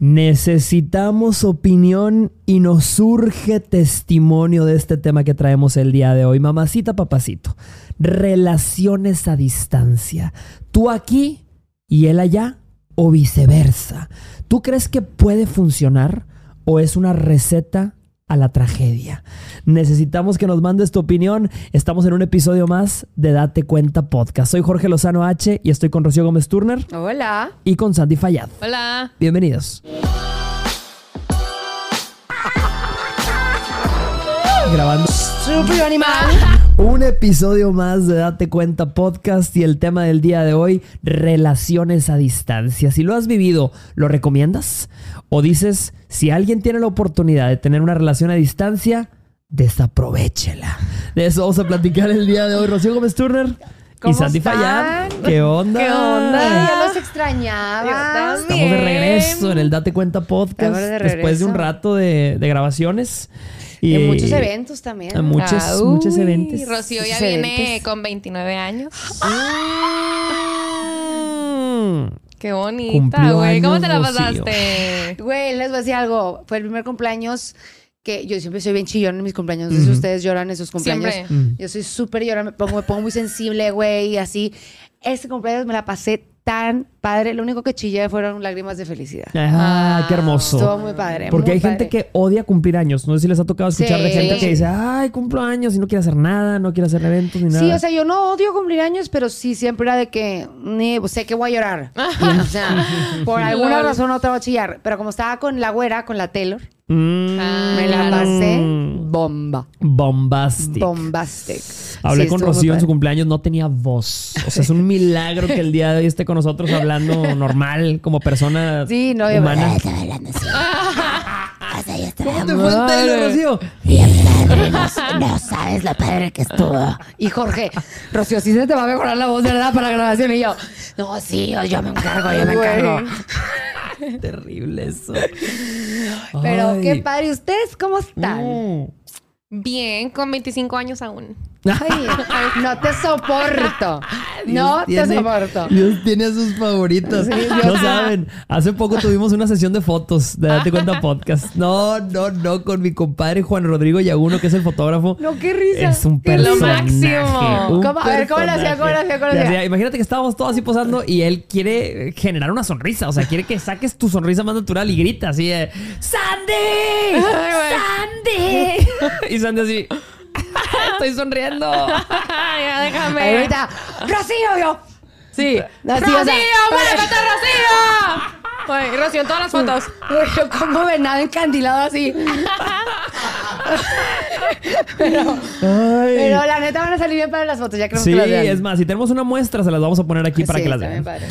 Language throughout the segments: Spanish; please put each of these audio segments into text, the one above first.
Necesitamos opinión y nos surge testimonio de este tema que traemos el día de hoy. Mamacita, papacito, relaciones a distancia. Tú aquí y él allá o viceversa. ¿Tú crees que puede funcionar o es una receta a la tragedia. Necesitamos que nos mandes tu opinión. Estamos en un episodio más de Date Cuenta Podcast. Soy Jorge Lozano H y estoy con Rocío Gómez Turner Hola. y con Sandy Fallad. Hola. Bienvenidos. Grabando Super animal. Un episodio más de Date Cuenta Podcast y el tema del día de hoy, relaciones a distancia. Si lo has vivido, ¿lo recomiendas? O dices, si alguien tiene la oportunidad de tener una relación a distancia, desaprovechela. De eso vamos a platicar el día de hoy. Rocío Gómez Turner y ¿Cómo Sandy están? Fallán. ¿Qué onda? ¿Qué onda? Ya los Yo extrañaba. Estamos de regreso en el Date Cuenta Podcast de después de un rato de, de grabaciones. Y En muchos eventos también. En muchos, Ah, muchos eventos. Rocío ya viene eventos. con 29 años. Mm. Qué bonita, güey. ¿Cómo te la pasaste? Güey, les voy a decir algo. Fue el primer cumpleaños que yo siempre soy bien chillón en mis cumpleaños. No sé si ustedes lloran en sus cumpleaños. Siempre. Yo soy súper llorona, me pongo, me pongo muy sensible, güey, y así. Este cumpleaños me la pasé tan padre. Lo único que chillé fueron lágrimas de felicidad. Ah, qué hermoso. Estuvo muy padre. Porque muy hay gente que odia cumplir años. No sé si les ha tocado escuchar de Sí. gente que dice, ay, cumplo años y no quiere hacer nada, no quiere hacer eventos ni nada. Sí, o sea, yo no odio cumplir años, pero sí siempre era de que ni, pues, sé que voy a llorar. o sea, por alguna razón no te voy a chillar. Pero como estaba con la güera, con la Taylor, Mm, me la pasé bomba. Bombastic. Bombastic. Hablé Sí, con Rocío en su cumpleaños, no tenía voz. O sea, es un milagro que el día de hoy esté con nosotros hablando normal, como persona Sí, no, yo- humana. Estaba yo estaba ¿Cómo te fue el Taylor, Rocío? bien padre. No, no sabes lo padre que estuvo. Y Jorge, Rocío, sí se te va a mejorar la voz, ¿verdad? Para la grabación. Y yo, No, sí, yo, yo me encargo, yo me encargo. Terrible eso. pero Ay. qué padre. ¿Ustedes cómo están? Mm. Bien, con 25 años aún. Ay, no te soporto. No te soporto. Dios tiene a sus favoritos. Sí, no saben. Hace poco tuvimos una sesión de fotos de Date Cuenta Podcast. No, no, no, con mi compadre Juan Rodrigo Yaguno, que es el fotógrafo. No, qué risa. Es un Lo personaje. máximo. un ¿Cómo? A ver, ¿cómo lo hacía? ¿Cómo lo hacía? ¿Cómo lo hacía? Imagínate que estábamos todos así posando y él quiere generar una sonrisa. O sea, quiere que saques tu sonrisa más natural y grita así de ¡Sandy! ¡Sandy! y Sandy así. Estoy sonriendo. ya, déjame. Ahí ahorita, Rocío, yo. Sí. Así, o sea, ¡Rocío! ¡Muévete, Rocío! Güey, Rocío en todas las fotos. Yo como venado encandilado así. pero, Ay. pero la neta van a salir bien para las fotos. Ya creo Sí, que las vean. es más, si tenemos una muestra, se las vamos a poner aquí para Sí, que las vean. padre.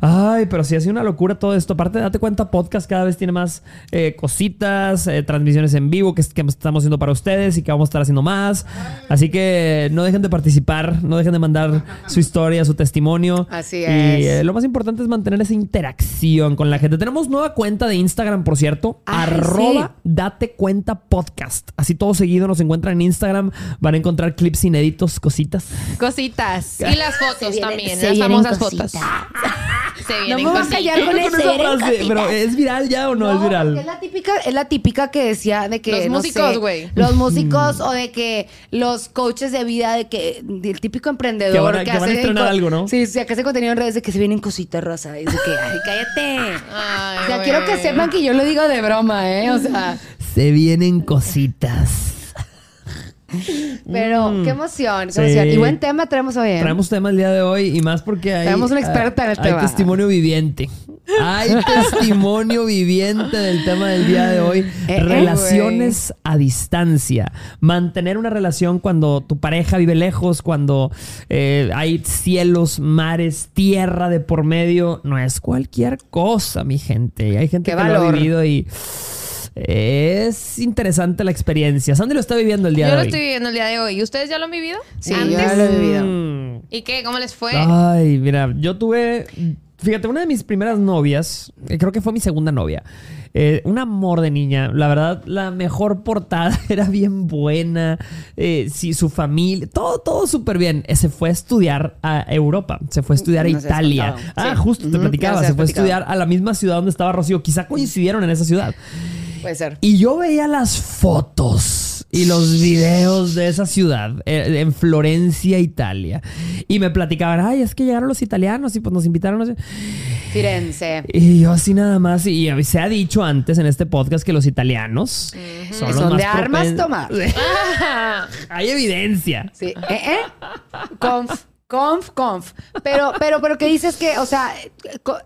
Ay, pero sí ha sido una locura todo esto. Aparte, date cuenta, podcast cada vez tiene más eh, cositas, eh, transmisiones en vivo que, que estamos haciendo para ustedes y que vamos a estar haciendo más. Así que no dejen de participar, no dejen de mandar su historia, su testimonio. Así Y es. eh, lo más importante es mantener esa interacción con la gente. Tenemos nueva cuenta de Instagram, por cierto. Ay, arroba sí. date cuenta podcast. Así todo seguido nos encuentran en Instagram. Van a encontrar clips inéditos, cositas. Cositas. Y las fotos vienen- también. Las famosas cositas. fotos. Se No vienen me voy a cositas. callar con esa frase, pero ¿es viral ya o no, es Es viral? la típica, es la típica que decía de que Los no músicos, sé, güey. los músicos o de que los coaches de vida de que el típico emprendedor Que van a- que van a hace estrenar co- algo, ¿no? Sí, sí, que hace contenido en redes de que se vienen cositas rosa y de que ay, cállate. Ay, o sea, quiero que sepan que yo lo digo de broma, ¿eh? O sea, Se vienen cositas. pero Mm. qué emoción, qué Sí. emoción. Y buen tema traemos hoy. ¿eh? Traemos tema el día de hoy y más porque hay. Traemos una experta en el hay tema. testimonio viviente. Hay testimonio viviente del tema del día de hoy. eh, Relaciones a distancia. Mantener una relación cuando tu pareja vive lejos, cuando eh, hay cielos, mares, tierra de por medio. No es cualquier cosa, mi gente. Hay gente Qué que lo ha vivido y. Es interesante la experiencia. Sandy lo está viviendo el día Yo de lo hoy. estoy viviendo el día de hoy. ¿Y ustedes ya lo han vivido? Sí, ¿Antes? yo ya lo he vivido. Mm. ¿Y qué? ¿Cómo les fue? Ay, mira, yo tuve fíjate, una de mis primeras novias, eh, creo que fue mi segunda novia, eh, un amor de niña, la verdad, la mejor portada, era bien buena, eh, sí, su familia, todo, todo súper bien. Eh, Se fue a estudiar a Europa, se fue a estudiar a Italia. Ah, sí. justo te platicaba, se fue a estudiar a la misma ciudad donde estaba Rocío, quizá coincidieron en esa ciudad. Puede ser. Y yo veía las fotos y los videos de esa ciudad eh, en Florencia, Italia. Y me platicaban, ay, es que llegaron los italianos y pues nos invitaron. sé". Firenze. Y yo así nada más, y se ha dicho antes en este podcast que los italianos son, los Son más de armas tomar. Hay evidencia. Sí. ¿Eh, eh? Conf, conf, conf. Pero, pero, pero que dices que, o sea,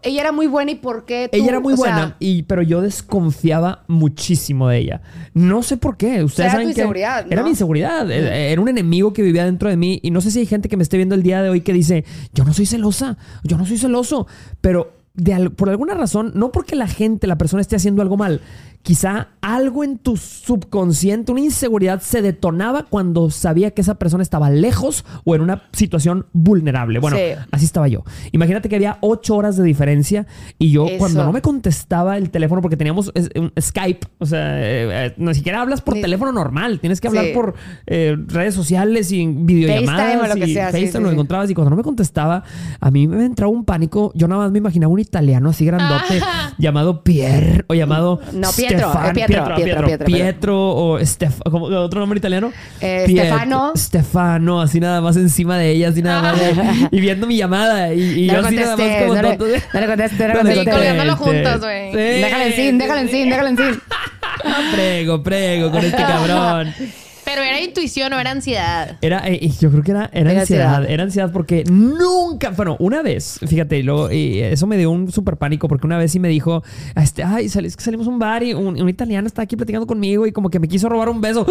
ella era muy buena y por qué tú, Ella era muy sea, buena, y, pero yo desconfiaba muchísimo de ella. No sé por qué. Ustedes Era saben tu que inseguridad, Era ¿no? mi inseguridad. Era un enemigo que vivía dentro de mí. Y no sé si hay gente que me esté viendo el día de hoy que dice, yo no soy celosa, yo no soy celoso. Pero de al- por alguna razón, no porque la gente, la persona esté haciendo algo mal, quizá algo en tu subconsciente, una inseguridad se detonaba cuando sabía que esa persona estaba lejos o en una situación vulnerable. Bueno, Sí. así estaba yo. Imagínate que había ocho horas de diferencia y yo Eso. cuando no me contestaba el teléfono porque teníamos un Skype, o sea, eh, eh, ni siquiera hablas por teléfono normal, tienes que hablar Sí. por eh, redes sociales y videollamadas FaceTime o lo que y sea, FaceTime lo encontrabas y cuando no me contestaba, a mí me entraba un pánico, yo nada más me imaginaba un italiano así grandote llamado Pierre o llamado No, Pietro, Stefan- eh, Pietro, Pietro, Pietro, Pietro, Pietro, Pietro o Stef- ¿cómo- otro nombre italiano? Eh, Stefano. Stefano, así nada más encima de ella, así nada más de- y viendo mi llamada y, y No yo así nada más como no tonto no le contestes, no le. Sí, colgándolo juntos, güey. Sí. Déjala en sin, déjala en sin, déjala en sin. Prego, prego con este cabrón. Pero era intuición o era ansiedad. Era, eh, yo creo que era, era, Era ansiedad. ansiedad. Era ansiedad porque nunca, bueno, una vez, fíjate, y luego, y eso me dio un súper pánico porque una vez sí me dijo, este, ay, sal- es que salimos a un bar y un, un italiano está aquí platicando conmigo y como que me quiso robar un beso.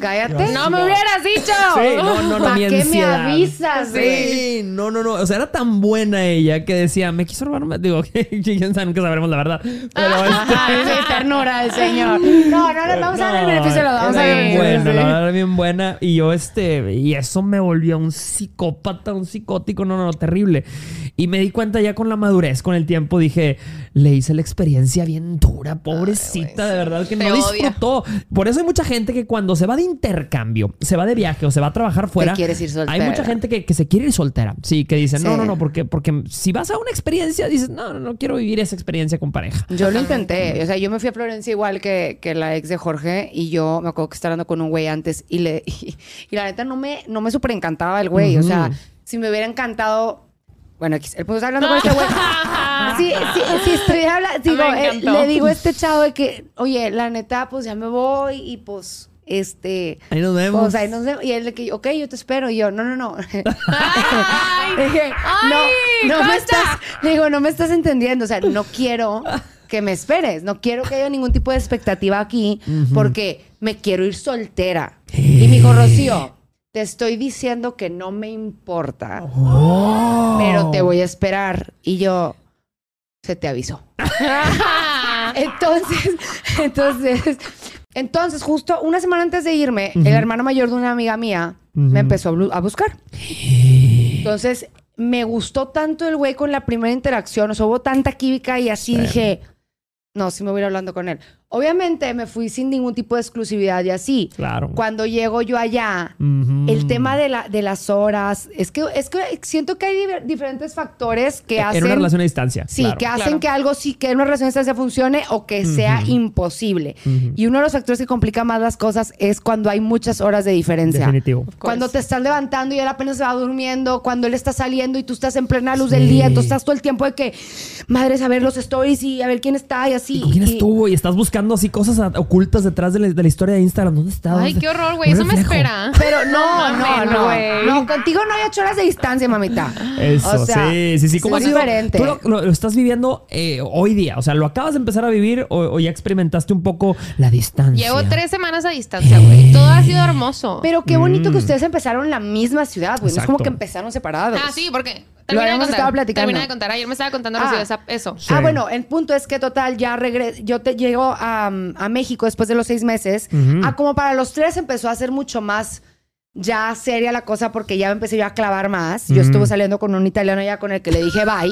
Cállate. No me hubieras dicho. Sí, no, no, no, ¿Para qué me avisas? Sí, no, no, no. O sea, era tan buena ella que decía, me quiso robar un. Digo, quién sabe, nunca sabremos la verdad. Pero Ajá, este- sí, ternura del señor. No, no, le vamos a dar el beneficio de la vamos a buena, sí. la verdad, era bien buena. Y yo, este, y eso me volvió un psicópata, un psicótico, no, no, no, terrible. Y me di cuenta ya con la madurez, con el tiempo, dije, le hice la experiencia bien dura, pobrecita, de verdad, que no odia. disfrutó. Por eso hay mucha gente que cuando se va de intercambio, se va de viaje o se va a trabajar fuera, quieres ir soltera. hay mucha gente que, que se quiere ir soltera. Sí, que dice, no, Sí. no, no, porque, porque si vas a una experiencia, dices, no, no, no quiero vivir esa experiencia con pareja. Yo lo intenté. O sea, yo me fui a Florencia igual que, que la ex de Jorge y yo me acuerdo que estaba hablando con un güey antes y le y, y la neta no me, no me súper encantaba el güey. O sea, si me hubiera encantado. Bueno, el punto está hablando con este güey. Sí, sí, sí, estoy hablando. Digo, eh, le digo a este chavo de que, oye, la neta, pues ya me voy y pues, este. Ahí nos vemos. Pues ahí nos vemos. Y él de que, ok, yo te espero. Y yo, no, no, no. Ay, Dije, Ay, no, no me estás, le digo, no me estás entendiendo. O sea, no quiero que me esperes. No quiero que haya ningún tipo de expectativa aquí porque me quiero ir soltera. Y me dijo, Rocío, te estoy diciendo que no me importa, Oh. pero te voy a esperar. Y yo, se te avisó. Entonces, entonces, entonces, justo una semana antes de irme, el hermano mayor de una amiga mía me empezó a, buscar. Entonces, me gustó tanto el güey con la primera interacción, o sea, hubo tanta química y así dije, no, si me voy a ir hablando con él. Obviamente me fui sin ningún tipo de exclusividad y así. Claro. Cuando llego yo allá, Ujú. el tema de, la, de las horas, es que, es que siento que hay diferentes factores que hacen... Era una relación a distancia. Sí, claro. que hacen Claro. que algo sí, que una relación a distancia funcione o que sea imposible. Ujú. Y uno de los factores que complica más las cosas es cuando hay muchas horas de diferencia. Definitivo. Cuando te estás levantando y él apenas se va durmiendo, cuando él está saliendo y tú estás en plena luz del día, tú estás todo el tiempo de que, madres, a ver los stories y a ver quién está y así. ¿Y con quién Y- estuvo? Y estás buscando así cosas ocultas detrás de la, de la historia de Instagram. ¿Dónde está? Ay, ¿Dónde- qué horror, güey. Eso me espera. Pero no, no, no. güey. No, contigo no hay ocho horas de distancia, mamita. Eso, O sea, sí, sí, sí. ¿Cómo es sido? diferente. Tú lo, lo- lo estás viviendo eh, hoy día. O sea, ¿lo acabas de empezar a vivir o, o ya experimentaste un poco la distancia? Llevo tres semanas a distancia, güey. Todo ha sido hermoso. Pero qué bonito que ustedes empezaron en la misma ciudad, güey. No es como Mm. Que empezaron separados. Ah, sí, porque. Lo Termina de contar. platicando. Termina de contar. Ayer me estaba contando Ah. Rocío esa- eso. Sí. Ah, bueno, el punto es que total, ya regreso. Yo te llego a, a México después de los seis meses. Ah, como para los tres empezó a ser mucho más ya seria la cosa porque ya me empecé yo a clavar más. Yo estuve saliendo con un italiano ya con el que le dije bye.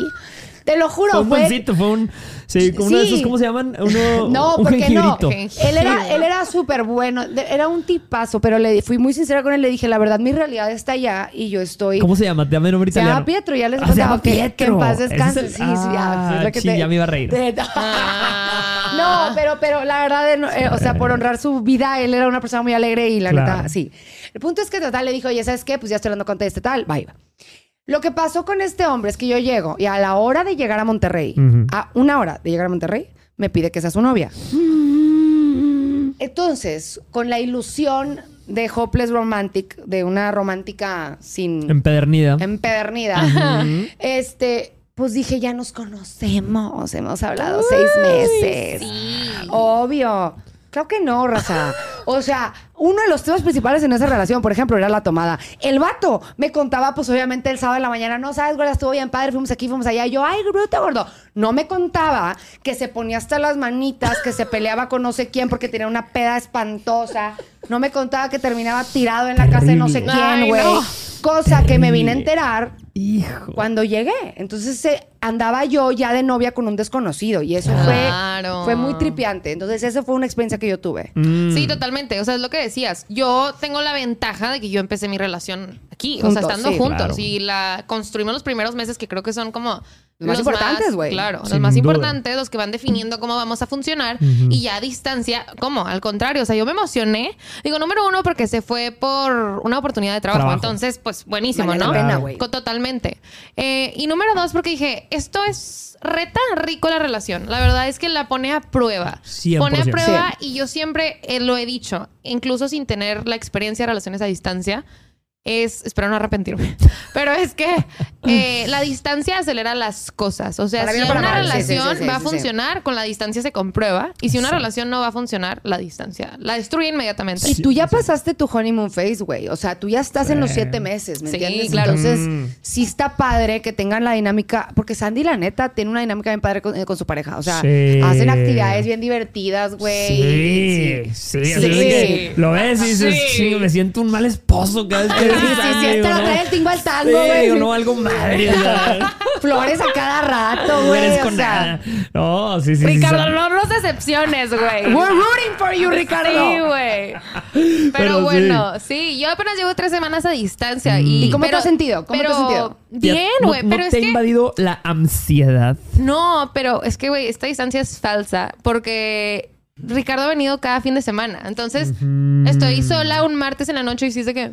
Te lo juro, Fue un buencito, fue un. Sí, como uno de esos, ¿cómo se llaman? Uno, No, un porque no. Él era, él era súper bueno, era un tipazo, pero le fui muy sincera con él. Le dije, la verdad, mi realidad está allá y yo estoy. ¿Cómo se llama? De nombre Se italiano. llama Pietro, ya les Ah, se llama contaba que, que en Pietro. paz descanse. el- Sí, sí, ya. Ah, que sí, te- ya me iba a reír. te- Ah. No, pero, pero la verdad, eh, eh, o sea, por honrar su vida, él era una persona muy alegre y la Claro. neta, sí. El punto es que total le dijo, oye, ¿sabes qué? Pues ya estoy hablando con este tal, bye. Lo que pasó con este hombre es que yo llego y a la hora de llegar a Monterrey, a una hora de llegar a Monterrey, me pide que sea su novia. Entonces, con la ilusión de Hopeless Romantic, de una romántica sin Empedernida. empedernida, este, pues dije, ya nos conocemos, hemos hablado seis meses. Obvio. Claro que no, raza. O sea, uno de los temas principales en esa relación, por ejemplo, era la tomada. El vato me contaba, pues obviamente el sábado de la mañana, no sabes, gorda, estuvo bien padre, fuimos aquí, fuimos allá. Y yo, ay, bruto, gordo. No me contaba que se ponía hasta las manitas, que se peleaba con no sé quién porque tenía una peda espantosa. No me contaba que terminaba tirado en la casa de no sé quién, güey. no. Cosa que me vine a enterar Hijo. cuando llegué. Entonces eh, andaba yo ya de novia con un desconocido y eso Claro. fue, fue muy tripiante. Entonces, esa fue una experiencia que yo tuve. Mm. Sí, totalmente. O sea, es lo que decías. Yo tengo la ventaja de que yo empecé mi relación aquí, o sea, estando sí. juntos. Claro. Y la construimos los primeros meses que creo que son como Los más importantes, güey. Claro, Sin los más duda. importantes, los que van definiendo cómo vamos a funcionar. Y ya a distancia, ¿cómo? Al contrario, o sea, yo me emocioné. Digo, número uno, porque se fue por una oportunidad de trabajo. Trabajo. Entonces, pues buenísimo, Vale la ¿no? pena, Totalmente. Eh, y número dos, porque dije, esto es reta rico la relación. La verdad es que la pone a prueba. 100%. Pone a prueba y yo siempre eh, lo he dicho, incluso sin tener la experiencia de relaciones a distancia, es, espero no arrepentirme, pero es que eh, la distancia acelera las cosas. O sea, Para si una mal, sí, sí, relación sí, sí, va a funcionar, con la distancia se comprueba. Y si una relación no va a funcionar, la distancia la destruye inmediatamente. Y tú ya pasaste tu honeymoon phase, güey. O sea, tú ya estás en los siete meses, ¿me Sí, entiendes? claro. Entonces, Mm. sí está padre que tengan la dinámica. Porque Sandy, la neta, tiene una dinámica bien padre con, eh, con su pareja. O sea, Sí. hacen actividades bien divertidas, güey. Sí, sí, así Sí. es de que lo ves y dices, Sí. "Chinga, me siento un mal esposo cada vez que Sí, sí, a sí, Sandy", hasta digo, lo ¿no? trae el tingo al tango, Sí, güey. no, algo madre. Flores a cada rato, no güey. eres o con sea, nada. No, sí, sí. sí, Ricardo, sí. no nos decepciones, güey. We're rooting for you, Ricardo. Sí, güey. Pero, Pero bueno, sí. yo apenas llevo tres semanas a distancia. Mm. Y, ¿Y cómo te pero- has sentido? ¿Cómo te has pero sentido? Bien, ¿No- güey. ¿No, pero es te ha invadido la ansiedad? No, pero es que, güey, esta distancia es falsa. Porque Ricardo ha venido cada fin de semana. Entonces, estoy sola un martes en la noche y sí de que.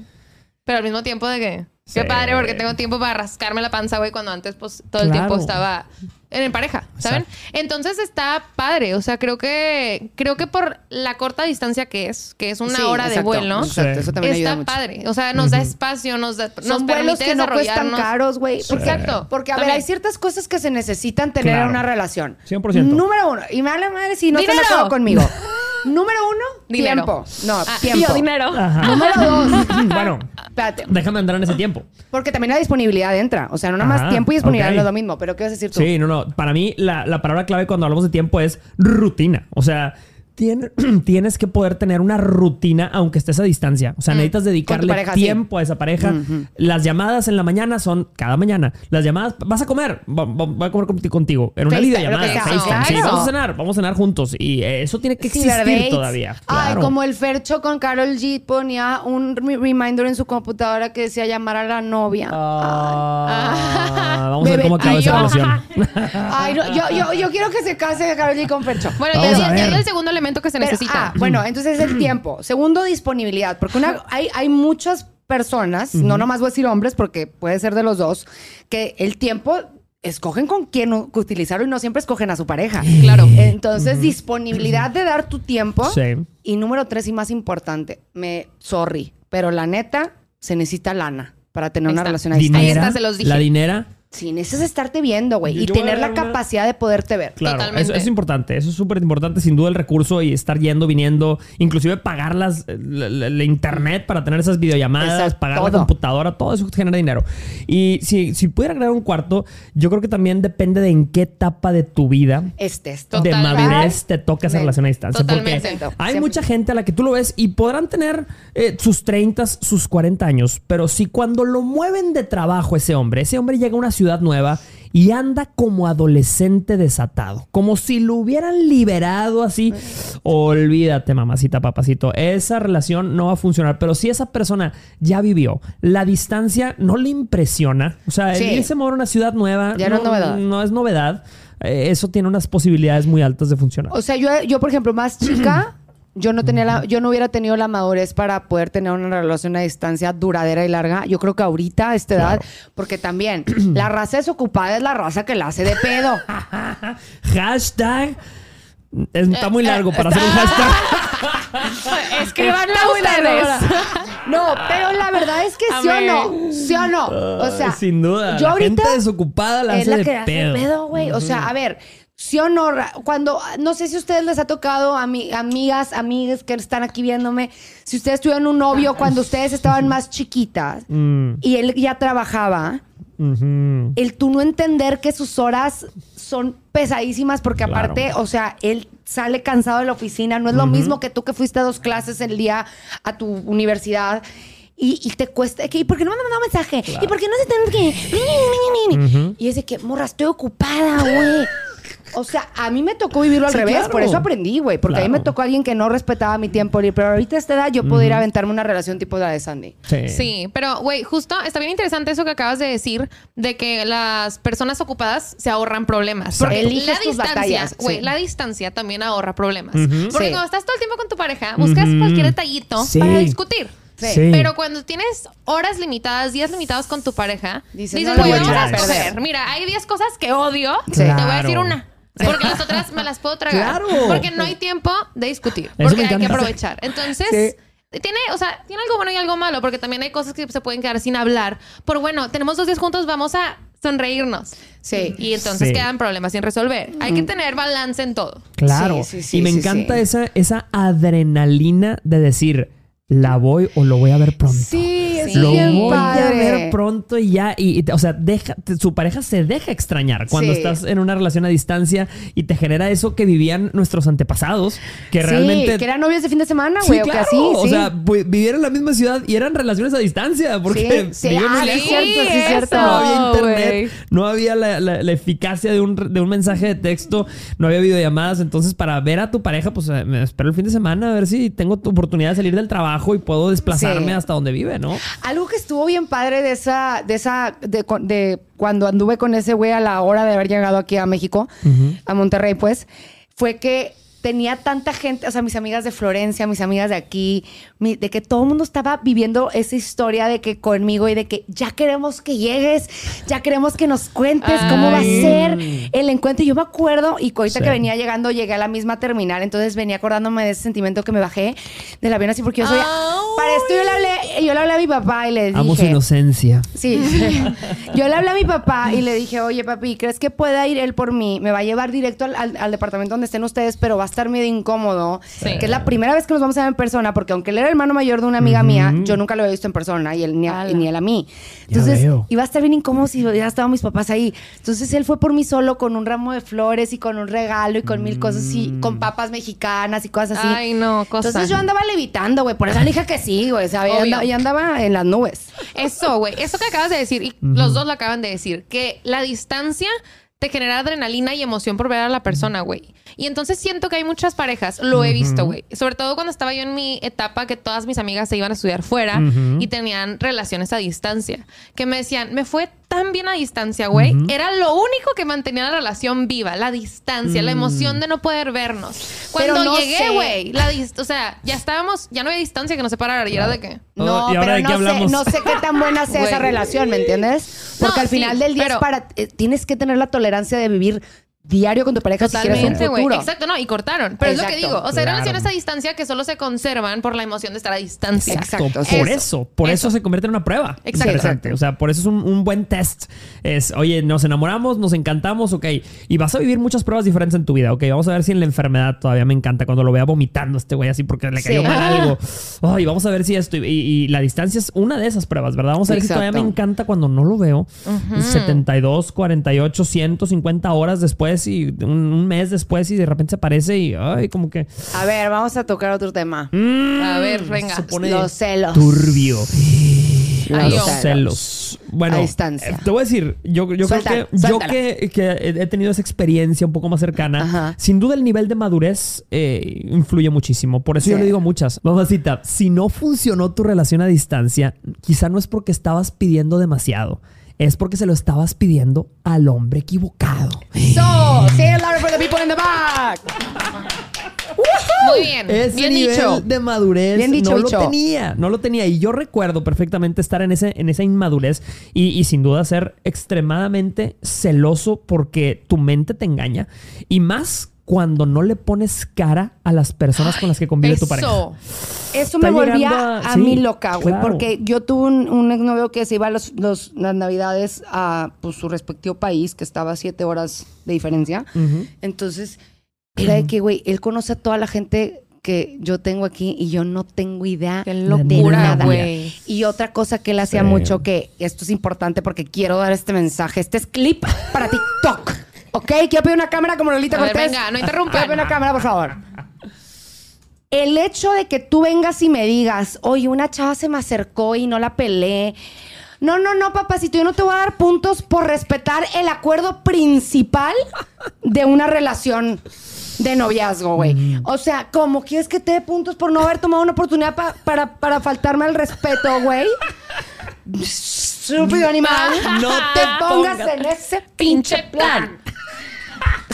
Pero al mismo tiempo de que. Qué Sí. padre, porque tengo tiempo para rascarme la panza, güey, cuando antes, pues, todo el Claro. tiempo estaba en pareja, ¿saben? Entonces está padre. O sea, creo que. Creo que por la corta distancia que es, que es una Sí, hora de vuelo. Exacto, eso también ayuda Está mucho. padre. O sea, nos da espacio, nos da. nos Son vuelos permite que no cuestan caros, güey. Exacto. Porque, a ver, hay ciertas cosas que se necesitan tener Claro. en una relación. 100%. Número uno, y me vale madre si no acuerdo conmigo. Número uno, Dinero. tiempo. No, Ah, tiempo. yo, dinero. Ajá. Número dos, bueno, espérate. déjame entrar en ese tiempo. Porque también la disponibilidad entra. O sea, no nada más Ajá, tiempo y disponibilidad no es lo mismo. Pero ¿qué vas a decir tú? Sí, no, no. Para mí, la, la palabra clave cuando hablamos de tiempo es rutina. O sea, tien- tienes que poder tener una rutina aunque estés a distancia. O sea, necesitas dedicarle pareja, sí. tiempo a esa pareja. Las llamadas en la mañana son cada mañana. Las llamadas, vas a comer, Va- va- voy a comer conti- contigo. En una sea. FaceTime. Sí, vamos a cenar, vamos a cenar juntos. Y eso tiene que existir todavía. Ay, como el Fercho con Carol G ponía un re- reminder en su computadora que decía llamar a la novia. Ah, vamos a ver cómo acaba esa relación. Ay, no, yo, yo, yo quiero que se case Carol G con Fercho. Bueno, ya, ya- el segundo elemento que se Pero, necesita. ah, bueno, entonces es el tiempo. Segundo, disponibilidad. Porque una, hay, hay muchas personas, no nomás voy a decir hombres, porque puede ser de los dos, que el tiempo escogen con quién utilizarlo y no siempre escogen a su pareja. Claro. Entonces, disponibilidad de dar tu tiempo. Sí. Y número tres y más importante, me sorry, pero la neta se necesita lana para tener Ahí una está. relación a Ahí está, se los dije. La dinera. Sí, necesitas estarte viendo, güey. Y yo tener la una- capacidad de poderte ver. Claro, Totalmente. eso es importante. Eso es súper importante, sin duda, el recurso y estar yendo, viniendo, inclusive pagar las, la, la- la internet para tener esas videollamadas, Exacto, pagar la computadora, todo eso genera dinero. Y si, si pudiera agregar un cuarto, yo creo que también depende de en qué etapa de tu vida Este es Total. de madurez te toca esa relación a distancia. Totalmente. Porque hay Siempre. mucha gente a la que tú lo ves y podrán tener eh, sus 30, sus 40 años, pero si cuando lo mueven de trabajo ese hombre, ese hombre llega a una ciudad nueva y anda como adolescente desatado, como si lo hubieran liberado así, olvídate mamacita, papacito, esa relación no va a funcionar, pero si esa persona ya vivió, la distancia no le impresiona, o sea, Sí. irse a mover a una ciudad nueva Ya no es novedad. no es novedad. Eh, eso tiene unas posibilidades muy altas de funcionar. O sea, yo, yo, por ejemplo, más chica, yo no tenía la, yo no hubiera tenido la madurez para poder tener una relación a distancia duradera y larga. Yo creo que ahorita, a esta edad, porque también la raza desocupada es la raza que la hace de pedo. Hashtag. es- está muy largo para hacer un hashtag. Largo ustedes. No, pero la verdad es que sí o no. Sí o no. O sea, sin duda. yo la ahorita gente desocupada la es hace la de que hace pedo. pedo, güey. O sea, a ver, sí o no, cuando, no sé si a ustedes les ha tocado, ami- amigas, amigas que están aquí viéndome, si ustedes tuvieron un novio cuando ustedes estaban más chiquitas Mm, y él ya trabajaba, el tú no entender que sus horas son pesadísimas porque Claro. aparte, o sea, él sale cansado de la oficina, no es lo mismo que tú que fuiste a dos clases el día a tu universidad. Y, y te cuesta, que, ¿y por qué no me han mandado mensaje? ¿Y por qué no se tienen que...? Y es de que, morra, estoy ocupada, güey. O sea, a mí me tocó vivirlo al Sí, revés, claro. por eso aprendí, güey. Porque a mí me tocó alguien que no respetaba mi tiempo libre. Pero ahorita a esta edad yo puedo ir a aventarme una relación tipo la de Sandy. Sí. Sí, pero güey, justo está bien interesante eso que acabas de decir de que las personas ocupadas se ahorran problemas. Porque Eliges la distancia, batallas, güey, sí. la distancia también ahorra problemas. Porque Sí. cuando estás todo el tiempo con tu pareja, buscas cualquier detallito Sí. para discutir. Sí. Pero cuando tienes horas limitadas, días limitados con tu pareja, Dices, dices, no voy a vamos escoger. perder. Mira, hay 10 cosas que odio. Sí. Te voy a decir una. Porque las otras me las puedo tragar. Claro. Porque no hay tiempo de discutir. Porque hay que aprovechar. Entonces, Sí. tiene, o sea, tiene algo bueno y algo malo. Porque también hay cosas que se pueden quedar sin hablar. Pero bueno, tenemos dos días juntos, vamos a sonreírnos. Sí. Y entonces Sí. quedan problemas sin resolver. Hay que tener balance en todo. Claro. Sí, sí, sí, y me sí, encanta sí. Esa, esa adrenalina de decir, la voy o lo voy a ver pronto. Sí, es Lo bien voy padre. a ver pronto y ya. Y, o sea, deja, su pareja se deja extrañar cuando Sí. estás en una relación a distancia y te genera eso que vivían nuestros antepasados, que sí, realmente. que eran novios de fin de semana, güey, o claro. que así, O sí. sea, vi- vivieron en la misma ciudad y eran relaciones a distancia porque vivían muy Ah, sí, lejos. cierto, cierto. No había internet, no había la, la- la eficacia de un, de un mensaje de texto, no había videollamadas. Entonces, para ver a tu pareja, pues eh, me espero el fin de semana a ver si tengo tu oportunidad de salir del trabajo y puedo desplazarme Sí. hasta donde vive, ¿no? Algo que estuvo bien padre de esa, de esa, de cuando anduve con ese güey a la hora de haber llegado aquí a México, a Monterrey, pues, fue que tenía tanta gente, o sea, mis amigas de Florencia, mis amigas de aquí, mi- de que todo el mundo estaba viviendo esa historia de que conmigo y de que ya queremos que llegues, ya queremos que nos cuentes cómo va a ser el encuentro. Y yo me acuerdo, y ahorita Sí. que venía llegando, llegué a la misma terminal, entonces venía acordándome de ese sentimiento que me bajé del avión así, porque yo soy... Para esto yo le hablé, yo le hablé a mi papá y le dije... Amo su inocencia. Sí. Yo le hablé a mi papá y le dije, oye, papi, ¿crees que pueda ir él por mí? Me va a llevar directo al, al- al departamento donde estén ustedes, pero va a estar medio incómodo. Sí. Que es la primera vez que nos vamos a ver en persona, porque aunque él era hermano mayor de una amiga mía, yo nunca lo había visto en persona y él ni, a, Ala. ni él a mí. Entonces, iba a estar bien incómodo si ya estaban mis papás ahí. Entonces, él fue por mí solo con un ramo de flores y con un regalo y con mil cosas y con papas mexicanas y cosas así. Ay, no, cosa. Entonces, yo andaba levitando, güey. Por eso le dije que sí, güey. O sea, ya Obvio. andaba, ya andaba en las nubes. Eso, güey. Eso que acabas de decir, y los dos lo acaban de decir, que la distancia te genera adrenalina y emoción por ver a la persona, güey. Y entonces siento que hay muchas parejas, lo he visto, güey. Sobre todo cuando estaba yo en mi etapa que todas mis amigas se iban a estudiar fuera y tenían relaciones a distancia. Que me decían, me fue tan bien a distancia, güey. Era lo único que mantenía la relación viva, la distancia, la emoción de no poder vernos. Cuando Pero no llegué, güey, la o sea, ya estábamos, ya no había distancia que nos separara. Y era de qué. No, Oh, ¿y ahora pero de qué no sé, hablamos? no sé qué tan buena sea esa relación, ¿me entiendes? Porque No, al final sí, del día pero- es para, eh, tienes que tener la tolerancia de vivir diario con tu pareja si quieres un Totalmente, güey. futuro. Exacto, no, y cortaron. Pero es lo que digo. O sea, hay Claro. relaciones a distancia que solo se conservan por la emoción de estar a distancia. Exacto. Por Eso. eso, por eso. se convierte en una prueba. Exacto. Interesante. O sea, por eso es un, un buen test. Es, oye, nos enamoramos, nos encantamos, ok. Y vas a vivir muchas pruebas diferentes en tu vida, ok. Vamos a ver si en la enfermedad todavía me encanta cuando lo vea vomitando a este güey así porque le cayó Sí. mal algo. Ay, vamos a ver si esto. Y, y la distancia es una de esas pruebas, ¿verdad? Vamos a ver si todavía me encanta cuando no lo veo. 72, 48, 150 horas después y un, un mes después y de repente se aparece y, ay, como que. A ver, vamos a tocar otro tema. mm, A ver, venga. Se pone Los celos. turbio. Los celos. Bueno, A distancia. te voy a decir, yo, yo creo que yo que, que he tenido esa experiencia un poco más cercana, Ajá. sin duda el nivel de madurez eh, influye muchísimo. Por eso yo le digo muchas, mamacita, si no funcionó tu relación a distancia, quizá no es porque estabas pidiendo demasiado, es porque se lo estabas pidiendo al hombre equivocado. So, say it louder for the people in the back. Muy bien. Ese bien nivel dicho. de madurez Bien dicho, no lo tenía, no lo tenía. Y yo recuerdo perfectamente estar en, ese, en esa inmadurez y, y sin duda ser extremadamente celoso porque tu mente te engaña. Y más cuando no le pones cara a las personas con las que convive tu pareja. Eso. Me volvía a, a- sí, mí loca, güey. claro. Porque yo tuve un, un exnovio que se iba a los, los- las navidades a pues, su respectivo país, que estaba a siete horas de diferencia. Entonces, era de que, güey, él conoce a toda la gente que yo tengo aquí y yo no tengo idea Qué de locura, nada. güey. Y otra cosa que él hacía Sí. mucho, que esto es importante porque quiero dar este mensaje. Este es clip para TikTok. ¿Ok? Quiero pedir una cámara como Lolita A ver, Cortés. venga, no Quiero interrumpan. pedir una cámara, por favor. El hecho de que tú vengas y me digas, oye, una chava se me acercó y no la pelé. No, no, no, papacito, yo no te voy a dar puntos por respetar el acuerdo principal de una relación de noviazgo, güey. O sea, ¿cómo quieres que te dé puntos por no haber tomado una oportunidad pa- para, para faltarme al respeto, güey? Estúpido animal. No te pongas en ese pinche plan.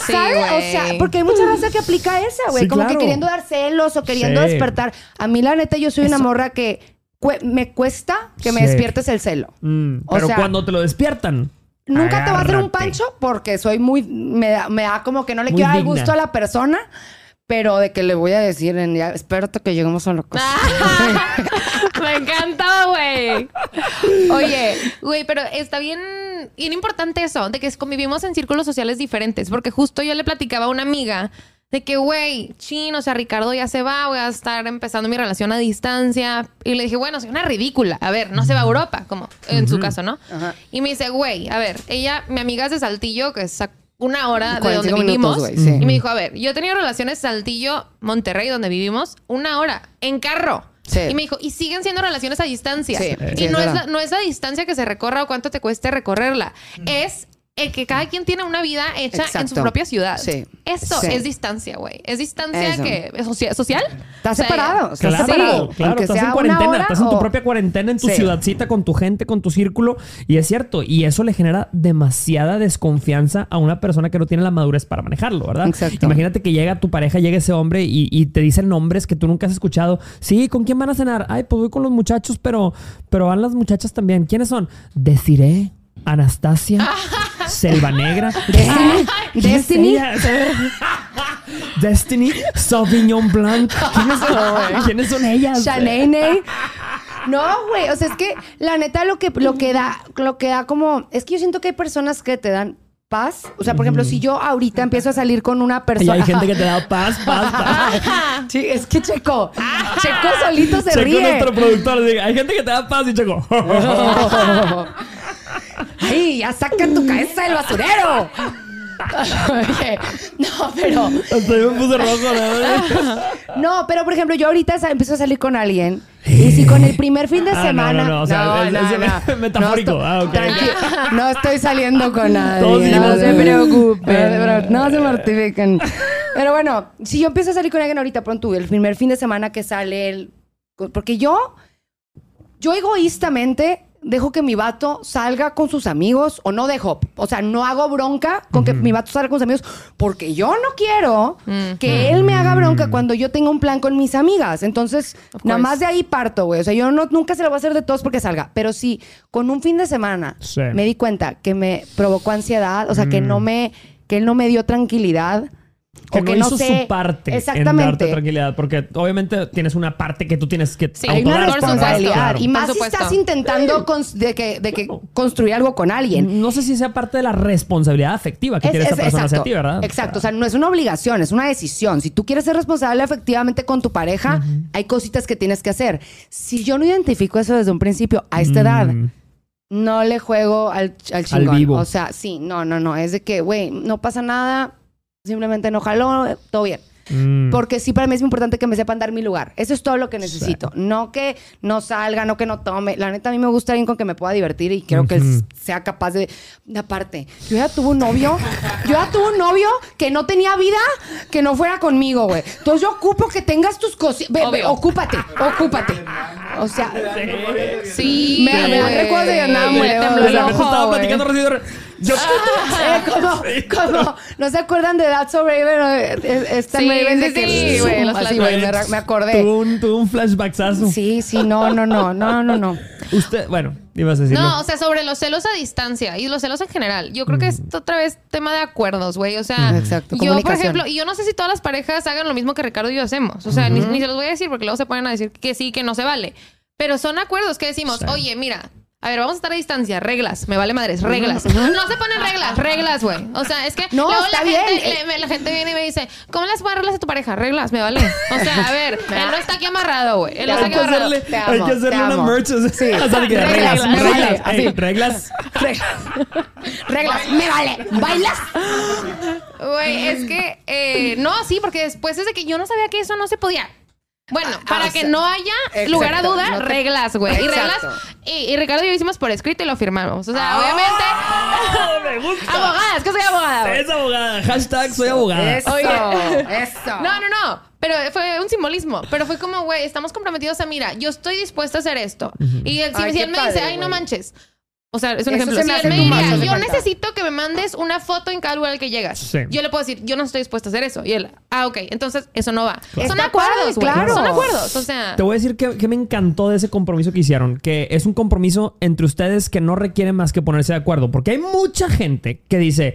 Sí, ¿Sabes? O sea, porque hay mucha raza que aplica esa, güey. Sí, como claro. que queriendo dar celos o queriendo Sí. despertar. A mí, la neta, yo soy una morra que me cuesta que me despiertes el celo. Mm, O pero sea, cuando te lo despiertan. Nunca te va a hacer un pancho porque soy muy. Me da, me da como que no le Muy quiero dar gusto a la persona. Pero de que le voy a decir en ya, espérate que lleguemos a la cosa. Me encanta, güey. Oye, güey, pero está bien, bien importante eso, de que convivimos en círculos sociales diferentes, porque justo yo le platicaba a una amiga de que, güey, chin, o sea, Ricardo ya se va, voy a estar empezando mi relación a distancia. Y le dije, bueno, soy una ridícula. A ver, no se va a Europa, como en su caso, ¿no? Ajá. Y me dice, güey, a ver, ella, mi amiga es de Saltillo, que es una hora de 45 donde vivimos. minutos, güey, sí. Y me dijo, a ver, yo he tenido relaciones Saltillo, Monterrey, donde vivimos, una hora, en carro. Sí. Y me dijo, y siguen siendo relaciones a distancia. Sí, y no, es la, no es la distancia que se recorra o cuánto te cueste recorrerla. Es el que cada quien tiene una vida hecha en su propia ciudad. Sí. Eso Sí. es distancia, güey. Es distancia Eso. que es socia- social. Estás O sea, separado. Estás Claro, separado. claro, Aunque estás sea en cuarentena, hora estás en tu o- propia cuarentena, en tu Sí. ciudadcita, con tu gente, con tu círculo. Y es cierto, y eso le genera demasiada desconfianza a una persona que no tiene la madurez para manejarlo, ¿verdad? Exacto. Imagínate que llega tu pareja, llega ese hombre y, y te dicen nombres que tú nunca has escuchado. Sí, ¿con quién van a cenar? Ay, pues voy con los muchachos, pero, pero van las muchachas también. ¿Quiénes son? Deciré, Anastasia, Selva Negra. Destiny. ¿Quién es Destiny. Sauvignon Blanc. ¿Quiénes son, ¿Quiénes son ellas? Shanae. No, güey. O sea, es que la neta lo que, lo que da, lo que da como. Es que yo siento que hay personas que te dan paz. O sea, por ejemplo, si yo ahorita empiezo a salir con una Y persona. hay gente que te da paz, paz, paz. Sí, es que Checo. Checo solito se Checo ríe. nuestro productor. Hay gente que te da paz y Checo. ¡Ay, ya saca tu cabeza del basurero! Oye, no, pero. Hasta yo me puse rojo. ¿no? No, pero por ejemplo, yo ahorita empiezo a salir con alguien. Y si con el primer fin de Ah, no, semana. no, no, o sea, es- es metafórico. No, estoy- Ah, ok. tranqui- no estoy saliendo con nadie. No se preocupen. pero no se mortifiquen. Pero bueno, si yo empiezo a salir con alguien ahorita, pronto, el primer fin de semana que sale el. Porque yo. Yo egoístamente dejo que mi vato salga con sus amigos o no dejo. O sea, no hago bronca con que mi vato salga con sus amigos porque yo no quiero que él me haga bronca cuando yo tenga un plan con mis amigas. Entonces, nada más de ahí parto, güey. O sea, yo no, nunca se lo voy a hacer de todos porque salga. Pero si con un fin de semana Sí. me di cuenta que me provocó ansiedad, o sea, que no me que él no me dio tranquilidad. Que o no que no hizo sé. su parte en Exactamente. darte tranquilidad. Porque obviamente tienes una parte que tú tienes que Sí, Hay una responsabilidad. Claro. Y más si estás intentando de que, de que construir algo con alguien. No sé si sea parte de la responsabilidad afectiva que Es- quiere esa es- persona hacia exacto, ti, ¿verdad? Exacto, o sea, no es una obligación, es una decisión. Si tú quieres ser responsable efectivamente con tu pareja, hay cositas que tienes que hacer. Si yo no identifico eso desde un principio, a esta edad, Mm. no le juego al, al chingón. vivo. O sea, sí, no, no, no. Es de que, güey, no pasa nada, simplemente no jaló, todo bien. Mm. Porque sí, para mí es muy importante que me sepan dar mi lugar. Eso es todo lo que necesito. No que no salga, no que no tome. La neta, a mí me gusta alguien con que me pueda divertir y quiero que él sea capaz de. Aparte, yo ya tuve un novio. Yo ya tuve un novio que no tenía vida que no fuera conmigo, güey. Entonces yo ocupo que tengas tus cosas. Ocúpate, ocúpate. O sea, Sí. Me- me Me güey. tembló De el repente ojo, estaba platicando recién Yo, eh, como, como, ¿no se acuerdan de That's So Raven? Eh, Esta Sí, Raven de sí, que sí, güey, los así, güey, me, acordé. Tuvo un, tuvo un flashbacksazo. Sí, sí, no, no, no, no, no, no. Usted, bueno, ibas a decirlo. No, o sea, sobre los celos a distancia y los celos en general. Yo creo que es otra vez tema de acuerdos, güey. O sea, Exacto, yo, por ejemplo, y yo no sé si todas las parejas hagan lo mismo que Ricardo y yo hacemos. O sea, ni, ni se los voy a decir porque luego se ponen a decir que sí, que no se vale. Pero son acuerdos que decimos, Sí. oye, mira. A ver, vamos a estar a distancia. Reglas. Me vale madres. Reglas. No se ponen reglas. Reglas, güey. O sea, es que No, luego está la, bien. Gente, me- la gente viene y me dice, ¿cómo las reglas a tu pareja? Reglas. Me vale. O sea, a ver, él no está aquí amarrado, güey. Él no Hay está hay aquí que amarrado. hacerle, Te hay amo, que hacerle te una merch. o sea, Sí. o sea, de que Reglas, reglas, me reglas, así. reglas. Reglas, me vale. ¿Bailas? Güey, es que eh, no, sí, porque después es de que yo no sabía que eso no se podía. Bueno, Ah, para que sea, no haya exacto, lugar a duda, no te- reglas, güey. Y reglas. Y, y Ricardo y yo hicimos por escrito y lo firmamos. O sea, Ah. obviamente. me gusta. Abogada, es que soy abogada. Es abogada. Hashtag soy abogada. Eso, Oye. eso. No, no, no. Pero fue un simbolismo. Pero fue como, güey, estamos comprometidos a, mira, yo estoy dispuesta a hacer esto. Y si, Ay, si él me dice, padre, ay, no güey. manches. O sea, es un Eso ejemplo. se Si me él hace yo falta. necesito que me mandes una foto en cada lugar al que llegas. Sí. Yo le puedo decir, yo no estoy dispuesta a hacer eso. Y él, ah, ok, entonces eso no va. Son Está acuerdos, güey. claro. Son acuerdos. O sea, Te voy a decir que, que me encantó de ese compromiso que hicieron, que es un compromiso entre ustedes que no requiere más que ponerse de acuerdo, porque hay mucha gente que dice,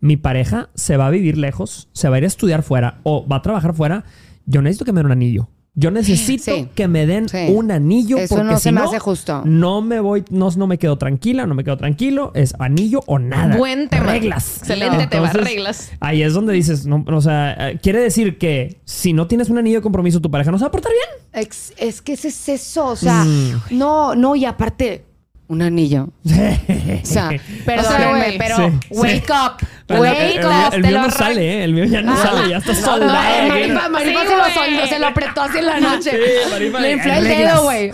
mi pareja se va a vivir lejos, se va a ir a estudiar fuera o va a trabajar fuera, yo necesito que me den un anillo. Yo necesito Sí. que me den Sí. un anillo Eso porque no si se me no, hace justo. No me voy, no, no me quedo tranquila, no me quedo tranquilo, es anillo o nada. Buen tema. Reglas. Excelente tema, Entonces, reglas. Ahí es donde dices, no, o sea, quiere decir que si no tienes un anillo de compromiso, tu pareja no se va a portar bien. Es que ese es eso, o sea, Mm. no, no, y aparte, un anillo. O sea, perdónenme, güey. pero Sí, wake sí. up, El, el- el mío no sale, ¿eh? El mío ya no Ah. sale, ya está No, soldado. eh, güey. Marifa, Marifa Sí, se, lo güey. soldó, se lo apretó así en la noche. Sí, Marifa, le infló el dedo, güey.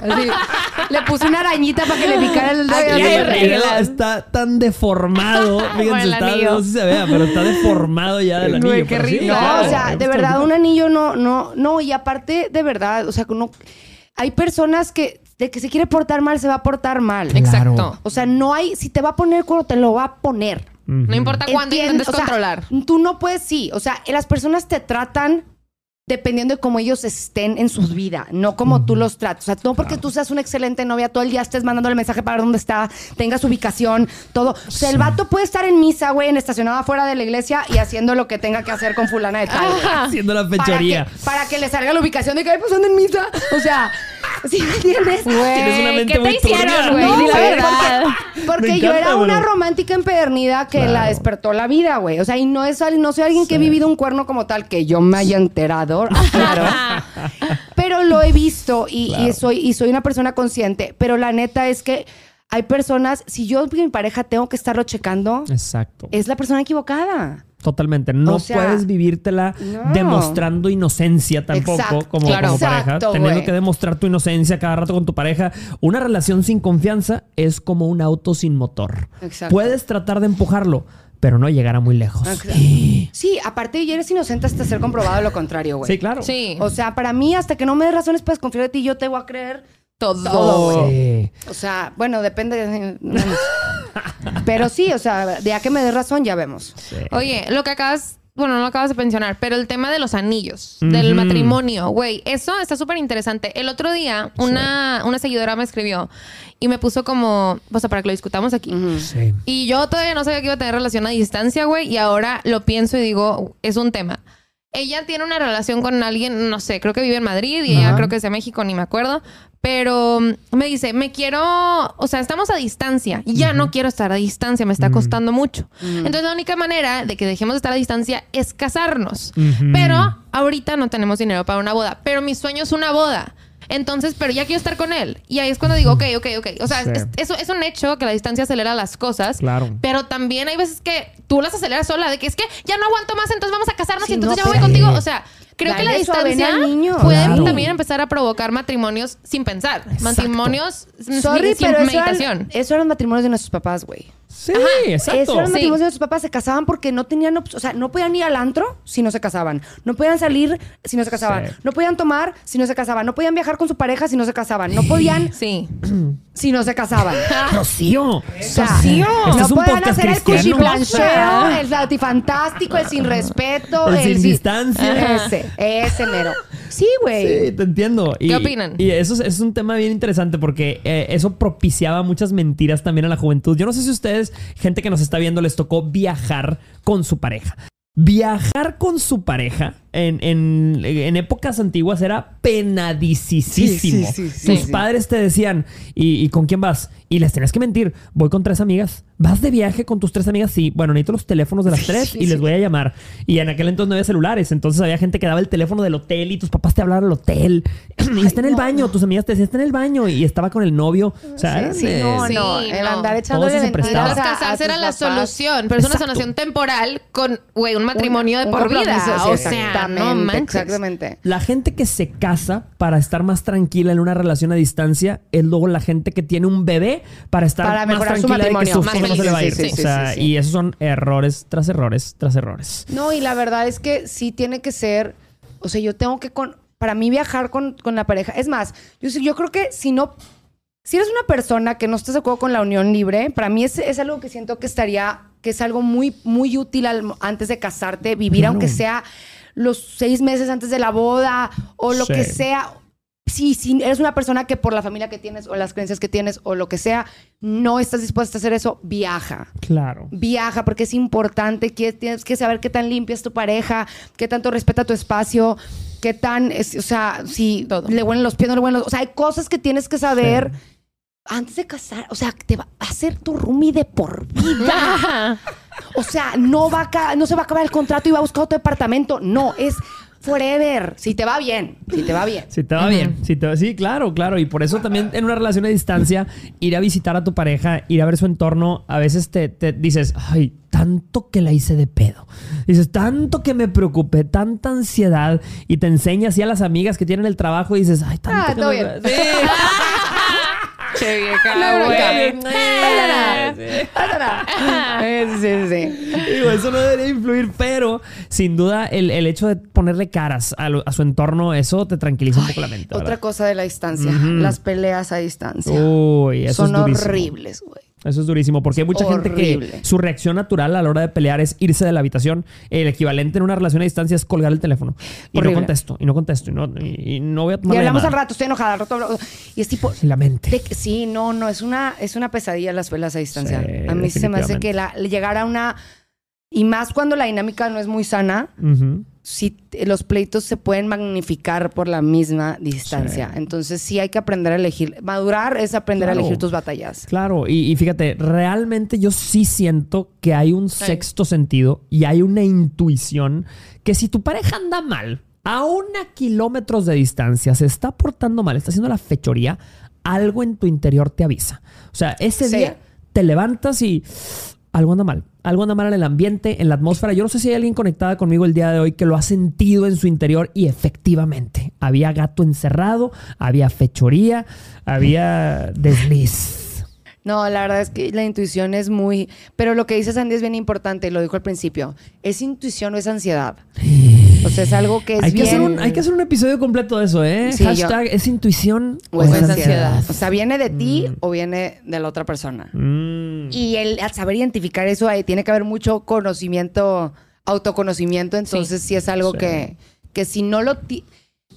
Le puse una arañita para que le picara el dedo. El está tan deformado. Fíjense, el está, anillo. no sé si se vea, pero está deformado ya del Güey, anillo. qué pero sí, risa. No, claro, o sea, de verdad, un anillo no, no, no. Y aparte, de verdad, o sea, que uno, hay personas que de que se quiere portar mal, se va a portar mal. Exacto. O sea, no hay, si te va a poner cuando te lo va a poner. No importa cuándo intentes o sea, controlar. Tú no puedes, sí. O sea, las personas te tratan dependiendo de cómo ellos estén en su vida, no como tú los tratas. O sea, no porque tú seas una excelente novia, todo el día estés mandándole mensaje para ver dónde está, tengas ubicación, todo. O sea, el vato puede estar en misa, güey, en estacionado afuera de la iglesia y haciendo lo que tenga que hacer con fulana de tal. Haciendo la Para que, para que le salga la ubicación de que, pues anda en misa. O sea, ¿sí me entiendes? Tienes una mente ¿Qué muy te hicieron, turbia. güey? No, Di la güey, verdad. Porque Me yo encanta, era una bro. romántica empedernida que Claro. la despertó la vida, güey. O sea, y no, es, al- no soy alguien que he vivido un cuerno como tal, que yo me haya enterado. Claro. pero lo he visto y, soy, y soy una persona consciente. Pero la neta es que hay personas, si yo mi pareja tengo que estarlo checando, Exacto. es la persona equivocada. Totalmente. No O sea, puedes vivírtela no. demostrando inocencia tampoco Exacto. como, Claro. como pareja. Exacto, Teniendo que demostrar tu inocencia cada rato con tu pareja. Una relación sin confianza es como un auto sin motor. Exacto. Puedes tratar de empujarlo, pero no llegará muy lejos. Exacto. Sí, aparte ya eres inocente hasta ser comprobado lo contrario, güey. Sí, claro. Sí. O sea, para mí, hasta que no me des razones para desconfiar de ti, yo te voy a creer Todo. todo, güey. Sí. O sea, bueno, depende. de- Pero sí, o sea, de a que me des razón, ya vemos. Sí. Oye, lo que acabas bueno, no lo acabas de mencionar, pero el tema de los anillos, del matrimonio, güey, eso está súper interesante. El otro día, una, una seguidora me escribió y me puso como, o sea, para que lo discutamos aquí. Sí. Y yo todavía no sabía que iba a tener relación a distancia, güey, y ahora lo pienso y digo, es un tema. Ella tiene una relación con alguien, no sé, creo que vive en Madrid y ella creo que es de México, ni me acuerdo. Pero mm, me dice, me quiero, o sea, estamos a distancia. y Ya no quiero estar a distancia, me está costando mucho. Entonces la única manera de que dejemos de estar a distancia es casarnos. Pero ahorita no tenemos dinero para una boda. Pero mi sueño es una boda. Entonces, pero ya quiero estar con él. Y ahí es cuando digo, ok, ok, ok. O sea, Sí. es, eso es un hecho que la distancia acelera las cosas. Claro. Pero también hay veces que tú las aceleras sola, de que es que ya no aguanto más, entonces vamos a casarnos Sí, y entonces no, ya me voy contigo. O sea, creo que la distancia niño. puede Claro. también empezar a provocar matrimonios sin pensar. Matrimonios sin, Sorry, sin pero eso meditación. eran, eso eran matrimonios de nuestros papás, güey. Sí, Ajá. exacto. Eso eran los Sí. matrimonios de nuestros papás. Se casaban porque no tenían... O sea, no podían ir al antro si no se casaban. No podían salir si no se casaban. Sí. No podían tomar si no se casaban. No podían viajar con su pareja si no se casaban. No podían Sí. si no se casaban. Rocío. Rocío. no Este es un pueden podcast hacer el cuchiplancheo, el lautifantástico, el sin respeto, El sin sin- distancia. Ese, ese mero. Sí, güey. Sí, te entiendo. Y- ¿Qué opinan? Y eso es, es un tema bien interesante porque eh, eso propiciaba muchas mentiras también a la juventud. Yo no sé si ustedes, gente que nos está viendo, les tocó viajar con su pareja. Viajar con su pareja en, en- en épocas antiguas era penadicísimo. Sí, sí, sí, sí, Tus sí. padres te decían, ¿y, y con quién vas? Y les tenías que mentir. Voy con tres amigas. ¿Vas de viaje con tus tres amigas? Sí. Bueno, necesito los teléfonos de las tres sí, y les voy a llamar. Y en aquel entonces no había celulares. Entonces había gente que daba el teléfono del hotel y tus papás te hablaban al hotel. y está en el baño. Tus amigas te decían, está en el baño. Y estaba con el novio. O sea, eran, Sí, eh, no, Sí, no. El no. andar echándole se mentiras casarse era la papás. solución, pero es una sanación temporal con, güey, un matrimonio de por vida. o sí, sea, no exactamente, manches. Exactamente. La gente que se casa para estar más tranquila en una relación a distancia es luego la gente que tiene un bebé para estar Para más su tranquila de que su Más no se le va a ir. feliz. Sí, sí, o sea, sí, sí. y esos son errores tras errores tras errores. No, y la verdad es que sí tiene que ser, o sea, yo tengo que, con, para mí viajar con, con la pareja, es más, yo, sí- yo creo que si no, si eres una persona que no estás de acuerdo con la unión libre, para mí es, es algo que siento que estaría, que es algo muy, muy útil al- antes de casarte, vivir Claro. aunque sea los seis meses antes de la boda o lo Sí. que sea. Si, si eres una persona que por la familia que tienes o las creencias que tienes o lo que sea, no estás dispuesta a hacer eso, viaja Claro. viaja porque es importante que tienes que saber qué tan limpia es tu pareja, qué tanto respeta tu espacio, qué tan, es- o sea, si Todo. le huelen los pies, no le huelen los, o sea, hay cosas que tienes que saber antes de casar, o sea, te va a hacer tu roomie de por vida. o sea, no va a no se va a acabar el contrato y va a buscar otro departamento, no, es forever, si te va bien, si te va bien. Si te va bien. Si te va- sí, claro, claro. Y por eso también en una relación a distancia, ir a visitar a tu pareja, ir a ver su entorno, a veces te, te dices, ay, tanto que la hice de pedo. Dices, tanto que me preocupé, tanta ansiedad. Y te enseñas así a las amigas que tienen el trabajo y dices, ay, tanto Ah, que todo me- bien. Sí. Che vieja, No, Sí, sí, sí. Digo, eso no debería influir, pero sin duda el, el hecho de ponerle caras a, lo- a su entorno, eso te tranquiliza un poco la mente. Otra cosa de la distancia, las peleas a distancia. Uy, eso Son es horribles, güey. Eso es durísimo, porque hay mucha gente que su reacción natural a la hora de pelear es irse de la habitación. El equivalente en una relación a distancia es colgar el teléfono. Y Horrible. no contesto, y no contesto, y no, y, y no voy a tomar Y la hablamos al rato, estoy enojada, al rato Y es tipo. La mente. de sí, no, no, es una, es una pesadilla las peleas a distancia. Sí, a mí se me hace que la, llegar a una. Y más cuando la dinámica no es muy sana, Ujú. Si los pleitos se pueden magnificar por la misma distancia. Sí. Entonces sí hay que aprender a elegir. Madurar es aprender Claro. a elegir tus batallas. Claro, y, y fíjate, realmente yo sí siento que hay un sexto sentido y hay una intuición que si tu pareja anda mal, a una kilómetros de distancia, se está portando mal, está haciendo la fechoría, algo en tu interior te avisa. O sea, ese Sí. día te levantas y algo anda mal. Algo anda mal en el ambiente, en la atmósfera. Yo no sé si hay alguien conectada conmigo el día de hoy que lo ha sentido en su interior y efectivamente había gato encerrado, había fechoría, había desliz. No, la verdad es que la intuición es muy... Pero lo que dice Sandy es bien importante, lo dijo al principio. ¿Es intuición o es ansiedad? O sea, es algo que es Hay que, bien... hacer un, hay que hacer un episodio completo de eso, ¿eh? Sí, yo- Hashtag es intuición O es es ansiedad. ansiedad. O sea, ¿viene de ti o viene de la otra persona? Mm. Y el al saber identificar eso, ahí tiene que haber mucho conocimiento autoconocimiento, entonces sí, es algo Sí. que, que si no lo... ti-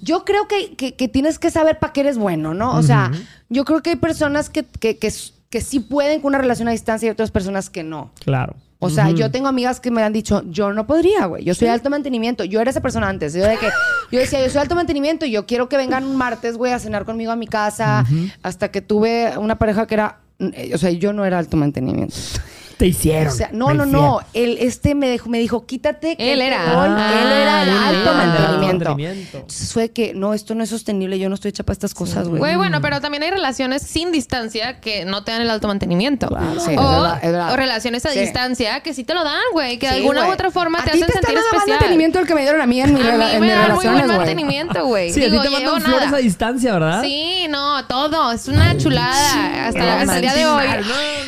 Yo creo que, que- que tienes que saber para qué eres bueno, ¿no? O sea, yo creo que hay personas que, que, que, que sí pueden con una relación a distancia y otras personas que no. Claro. O sea, yo tengo amigas que me han dicho, yo no podría, güey. Yo soy de alto mantenimiento. Yo era esa persona antes. Yo, de que, yo decía, yo soy alto mantenimiento y yo quiero que vengan un martes, güey, a cenar conmigo a mi casa. Hasta que tuve una pareja que era... eh, O sea, yo no era alto mantenimiento. Te hicieron. O sea, no, Me no, hicieron. no. Él, este me dijo, me dijo, quítate. que Él era. doy". Ah, él era el alto mantenimiento. Mantenimiento. Entonces fue que, no, esto no es sostenible. Yo no estoy hecha para estas cosas, güey. Güey, bueno, pero también hay relaciones sin distancia que no te dan el alto mantenimiento. Sí, es o, verdad, es verdad. o relaciones a Sí. distancia que sí te lo dan, güey. Que de alguna güey. u otra forma te a ti hacen te sentir dando más especial. mantenimiento del que me dieron a mí en, mi A rela- mí en me mis dan muy buen mantenimiento, güey. Sí, a ti Digo, te mandan flores nada. a distancia, ¿verdad? Sí, no, todo. Es una chulada. Hasta, el día de hoy.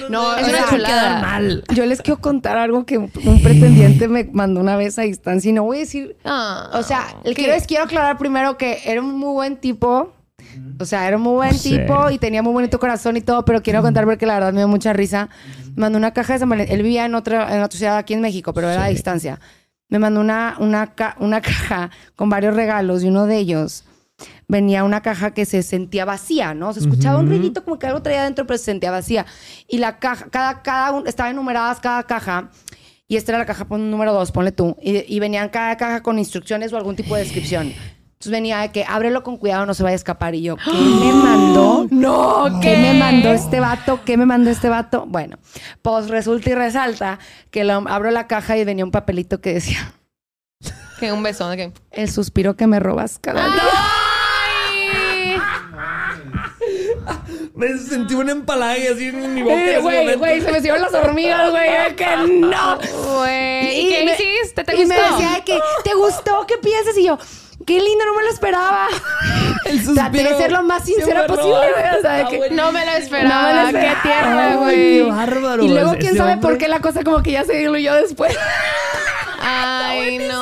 No, es una chulada. Mal. Yo les quiero contar algo que un pretendiente me mandó una vez a distancia y no voy a decir. Ah, O sea, le ¿qué? quiero, quiero aclarar primero que era un muy buen tipo. O sea, era un muy buen tipo y tenía muy bonito corazón y todo, pero quiero contar porque la verdad me dio mucha risa. Me mandó una caja de San Valentín. Él vivía en otra, en otra ciudad aquí en México, pero era a distancia. Me mandó una, una, ca- una caja con varios regalos y uno de ellos venía una caja que se sentía vacía, ¿no? Se escuchaba un ruidito como que algo traía adentro, pero se sentía vacía. Y la caja, cada, cada un, estaba enumeradas cada caja. Y esta era la caja pon, número dos, ponle tú. Y, y venían cada caja con instrucciones o algún tipo de descripción. Entonces venía de que ábrelo con cuidado, no se vaya a escapar. Y yo, ¿qué me mandó? No, ¿qué me mandó este vato? ¿Qué me mandó este vato? Bueno, pues resulta y resalta que lo- abro la caja y venía un papelito que decía, Que un beso. ¿de qué? el suspiro que me robas cada día. Ay. Me sentí un empalague así en mi boca. Eh, Güey, se me hicieron las hormigas, güey, que no. Güey. ¿Y qué me- hiciste? ¿Te y gustó? me decía de que, ¿te gustó? ¿Qué piensas? Y yo, qué lindo, no me lo esperaba. El Traté de ser lo más sincera posible, güey. O sea, de Está que-. No me lo esperaba. No me lo Qué esperaba. Ay, güey. qué bárbaro. Y luego, quién sabe hombre- por qué la cosa como que ya se diluyó después. Ay, no,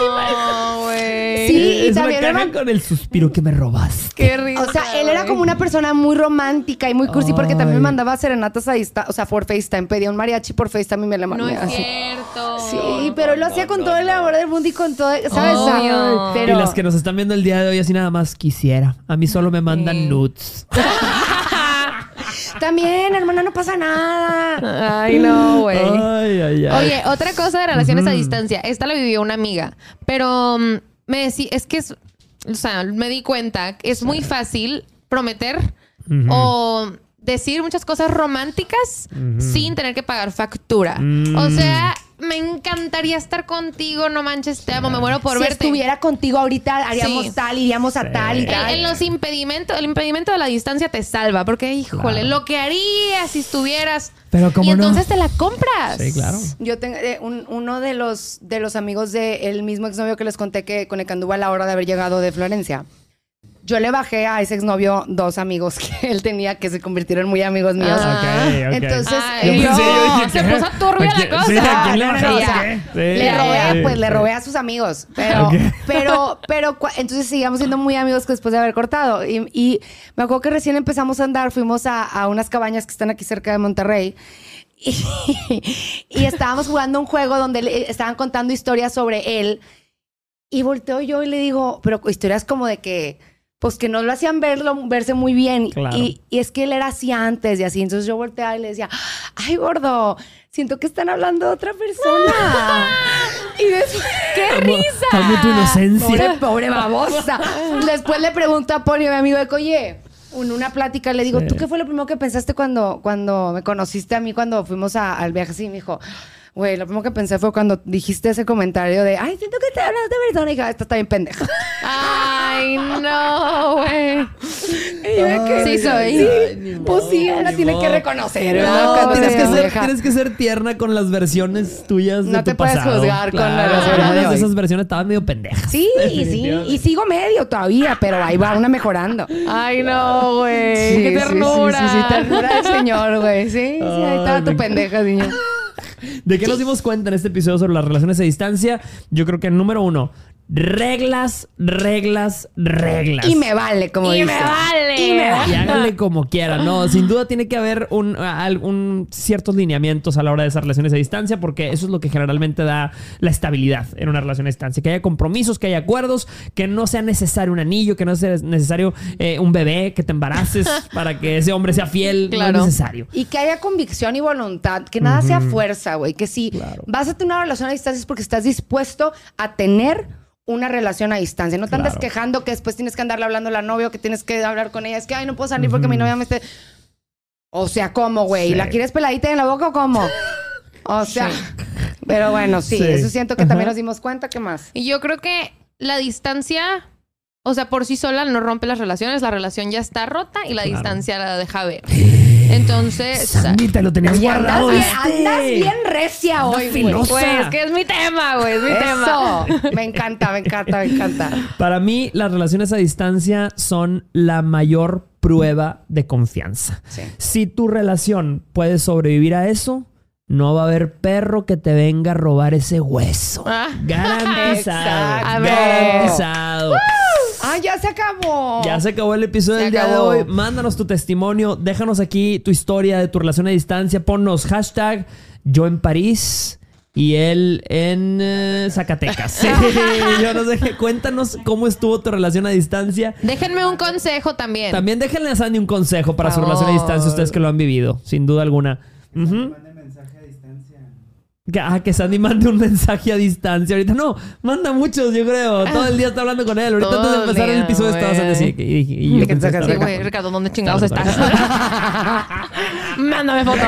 güey. Sí, y es también una caja con el suspiro que me robaste. Qué risa. O sea, él era como una persona muy romántica y muy cursi porque también me mandaba serenatas a distancia, o sea, por FaceTime. Pedía un mariachi por FaceTime y me la No mandaba. es cierto. Sí, pero él lo hacía con todo el amor del mundo y con todo, ¿sabes? Obvio. pero Y las que nos están viendo el día de hoy así nada más quisiera. A mí solo me mandan Sí. nudes. también, hermana, no pasa nada. Ay, no, güey. Ay, ay, ay. Oye, otra cosa de relaciones a distancia. Esta la vivió una amiga. Pero mm, me decía, es que es, o sea, me di cuenta que es muy fácil prometer o decir muchas cosas románticas sin tener que pagar factura. Mm. O sea, me encantaría estar contigo, no manches, te amo, me muero por si verte. estuviera contigo ahorita, haríamos Sí. tal, iríamos a Sí. tal y En, tal. en los impedimentos, el impedimento de la distancia te salva, porque híjole, Claro. lo que harías si estuvieras. Pero cómo y no. entonces te la compras. Sí, claro. Yo tengo eh, un- uno de los, de los amigos del mismo exnovio que les conté que con el que anduvo a la hora de haber llegado de Florencia. Yo le bajé a ese exnovio dos amigos que él tenía que se convirtieron muy amigos míos. Ah. Ok, ok. Entonces, Ay, Yo pensé, yo dije, se puso turbia ¿A quién- la cosa. Sí, ¿a quién le No, no, no, bajaste? o sea, ¿Qué? Sí, le robé, pues le robé a sus amigos. Pero, pero, pero, entonces sigamos siendo muy amigos después de haber cortado. Y, y me acuerdo que recién empezamos a andar, fuimos a, a unas cabañas que están aquí cerca de Monterrey. Y, y estábamos jugando un juego donde le estaban contando historias sobre él. Y volteo yo y le digo, pero historias como de que, pues que no lo hacían verlo, verse muy bien. Claro. Y, y es que él era así antes y así. Entonces yo volteaba y le decía, ay, gordo, siento que están hablando de otra persona. y después, ¡qué Amo- risa! amo tu inocencia. Pobre, pobre babosa. Después le pregunto a Poli, mi amigo, de oye, en una plática le digo, Sí. ¿tú qué fue lo primero que pensaste cuando, cuando me conociste a mí cuando fuimos a- al viaje? Sí, me dijo, güey, lo primero que pensé fue cuando dijiste ese comentario de, ay, siento que te hablas de persona. Y dije, "Ah, esta está bien pendeja. Ay, no, güey. Y yo de que, Sí soy. Sí, pues sí, una ni tiene que reconocer, ¿verdad? No, tienes que, ser, vieja. tienes que ser tierna con las versiones tuyas de No tu te puedes pasado. juzgar con las versiones de de esas versiones estaban medio pendejas. Sí, y sí, y sigo medio todavía, pero ahí va una mejorando. Ay, no, güey. Sí, Qué sí, ternura. Sí, sí, sí, ternura del señor, güey. Sí, sí, ahí estaba tu pendeja, niño. ¿De qué nos dimos cuenta en este episodio sobre las relaciones a distancia? Yo creo que número uno, reglas, reglas, reglas. Y me vale, como Y dice. me vale. Y me Y vale. háganle como quieran. No, sin duda tiene que haber un, algún ciertos lineamientos a la hora de esas relaciones a distancia, porque eso es lo que generalmente da la estabilidad en una relación a distancia. Que haya compromisos, que haya acuerdos, que no sea necesario un anillo, que no sea necesario eh, un bebé, que te embaraces para que ese hombre sea fiel. No Claro. es necesario. Y que haya convicción y voluntad, que nada sea fuerza, güey. Que si Claro. vas a tener una relación a distancia es porque estás dispuesto a tener una relación a distancia. No te andas Claro. quejando que después tienes que andarle hablando a la novia o que tienes que hablar con ella. Es que, ay, no puedo salir porque mi novia me esté... O sea, ¿cómo, güey? Sí. ¿La quieres peladita en la boca o cómo? O sea... Pero bueno, sí, Sí. eso siento que también Ajá. nos dimos cuenta. ¿Qué más? Y yo creo que la distancia, o sea, por sí sola no rompe las relaciones, la relación ya está rota y la Claro. distancia la deja ver. Entonces, Sandy, te lo tenías Y andas guardado. bien, este. andas bien recia hoy, güey. filosa. güey, es que es mi tema, güey, es mi tema. Eso. Me encanta, me encanta, me encanta. Para mí, las relaciones a distancia son la mayor prueba de confianza. Sí. Si tu relación puede sobrevivir a eso, no va a haber perro que te venga a robar ese hueso. Ah. Garantizado. Exacto. A ver. Garantizado. ¡Ah, ya se acabó! Ya se acabó el episodio Se del día de hoy. Mándanos tu testimonio. Déjanos aquí tu historia de tu relación a distancia. Ponnos hashtag yo en París y él en eh, Zacatecas. Sí, yo no sé. Cuéntanos cómo estuvo tu relación a distancia. Déjenme un consejo también. También déjenle a Sandy un consejo para su relación a distancia, ustedes que lo han vivido, sin duda alguna. Que, ah, que Sandy mande un mensaje a distancia. Ahorita no, manda muchos, yo creo. Todo el día está hablando con él. Ahorita Todo antes de el empezar el episodio estabas güey. así. Y, y- yo pensé, güey, Ricardo, ¿dónde chingados estás? Mándame fotos.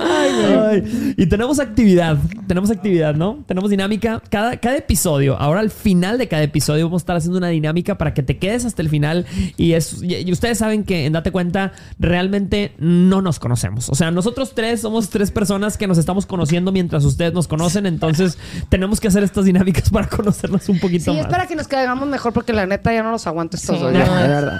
Ay, y tenemos actividad, tenemos actividad, ¿no? Tenemos dinámica cada, cada episodio. Ahora al final de cada episodio vamos a estar haciendo una dinámica para que te quedes hasta el final. Y, es, y, y ustedes saben que en Date Cuenta realmente no nos conocemos. O sea, nosotros tres somos tres personas que nos estamos conociendo mientras ustedes nos conocen. Entonces tenemos que hacer estas dinámicas para conocernos un poquito Sí, más. es para que nos caigamos mejor porque la neta ya no los aguanto estos Sí, dos. no. verdad.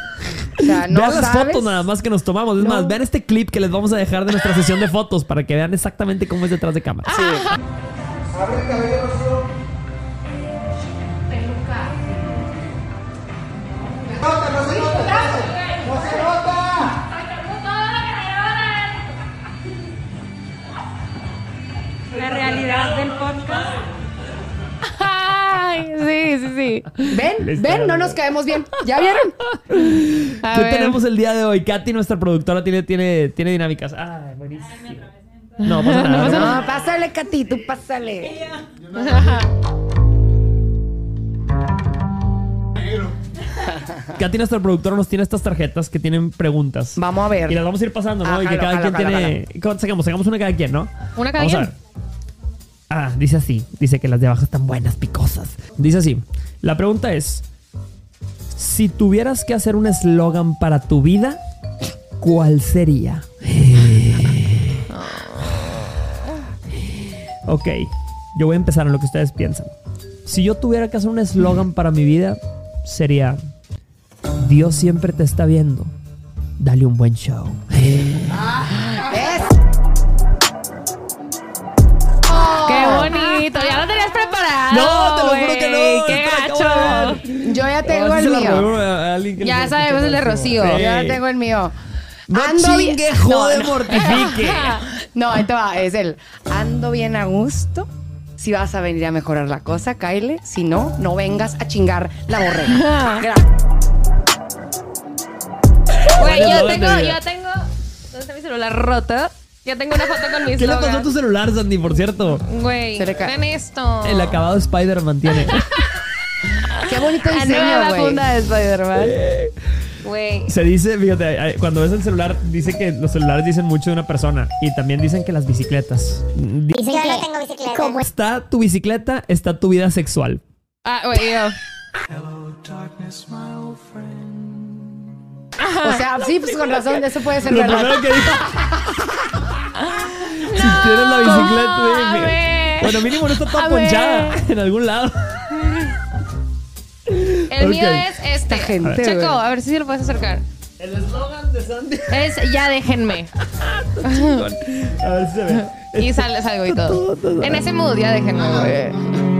O sea, no vean las sabes. fotos nada más que nos tomamos. Es No. más, vean este clip que les vamos a dejar de nuestra sesión de fotos para que vean exactamente cómo es detrás de cámara. La sí, sí, sí. Ven, ven, no nos caemos bien. ¿Ya vieron? A ¿Qué ver. tenemos el día de hoy? Katy, nuestra productora, tiene, tiene, tiene dinámicas. Ay, buenísimo. No pasa nada. No, pásale, Katy, tú pásale. Katy, nuestra productora, nos tiene estas tarjetas que tienen preguntas. Vamos a ver. Y las vamos a ir pasando, ¿no? Ah, y que jalo, cada jalo, quien jalo, tiene. ¿Cómo Sacamos, sacamos una cada quien, ¿no? Una cada Vamos a quien. ver. Ah, dice así. Dice que las de abajo están buenas, picosas. Dice así. La pregunta es: Si tuvieras que hacer un eslogan para tu vida, ¿cuál sería? ok, yo voy a empezar en lo que ustedes piensan. Si yo tuviera que hacer un eslogan para mi vida, sería: Dios siempre te está viendo. Dale un buen show. bonito! Ya lo tenías preparado. No, te lo juro que no. ¡Qué gacho! ver. Yo ya tengo el mío. Ya sabemos el de. Rocío. Sí. Yo ya tengo el mío. No Ando bien- chingue, jode, No, mortifique. No, ahí te va. Es el ando bien a gusto. Si vas a venir a mejorar la cosa, Kyle. Si no, no vengas a chingar la borrega. Güey, Bueno, yo tengo, yo tengo. ¿Dónde está mi celular roto? Ya tengo una foto con mi ¿Qué le pasó a tu celular, Sandy, por cierto? Güey, Se le ca- ven esto. El acabado Spider-Man tiene. Qué bonito La diseño, nueva güey. funda de Spider-Man. Güey. Se dice, fíjate, cuando ves el celular, dice que los celulares dicen mucho de una persona. Y también dicen que las bicicletas. Di- Yo no tengo bicicleta. ¿Cómo Está tu bicicleta, está tu vida sexual. Ah, güey, yo. O sea, sí, pues con razón, eso puede ser Lo verdad. primero que dijo. si tienes la bicicleta. Bueno, mínimo no está toda A ponchada ver. en algún lado. El mío Ok. es este. gente, Checo, güey. a ver si lo puedes acercar. El eslogan de Sandy. Es ya déjenme. A ver si se ve. Y sale, salgo y todo. En ese mood ya déjenme, güey.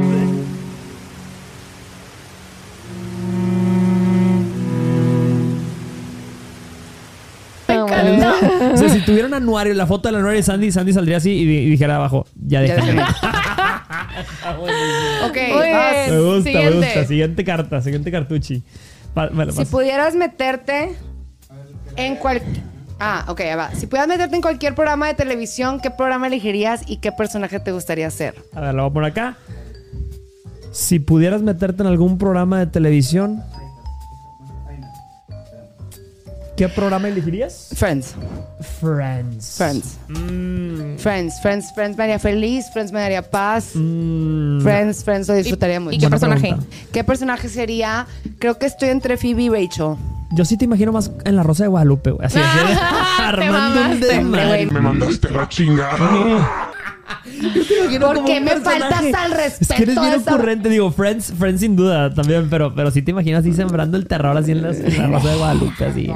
O sea, si tuviera un anuario, la foto del anuario de Sandy, Sandy saldría así y, di- y dijera abajo, ya Ya déjame. Ok, Muy vas. Me bien. gusta, me Siguiente. gusta. Siguiente carta, siguiente cartuchi. Pa- Si pudieras meterte en cual... Ah, ok, ya va. Si pudieras meterte en cualquier programa de televisión, ¿qué programa elegirías y qué personaje te gustaría ser? A ver, lo voy a poner acá. Si pudieras meterte en algún programa de televisión, ¿qué programa elegirías? Friends. Friends. Friends. Mm, Friends. Friends. Friends me haría feliz. Friends me daría paz. mm, Friends. Friends lo disfrutaría mucho. ¿Y qué Buena personaje? pregunta. ¿Qué personaje sería? Creo que estoy entre Phoebe y Rachel. Yo sí te imagino más en la Rosa de Guadalupe, güey. Así, así, armando un desmadre. Me mandaste la chingada. ¿Por qué me faltas al Es respeto? que eres bien esa- ocurrente, digo, Friends, Friends sin duda también, pero, pero sí te imaginas así sembrando el terror así en, las- en la Rosa de Guadalupe, así.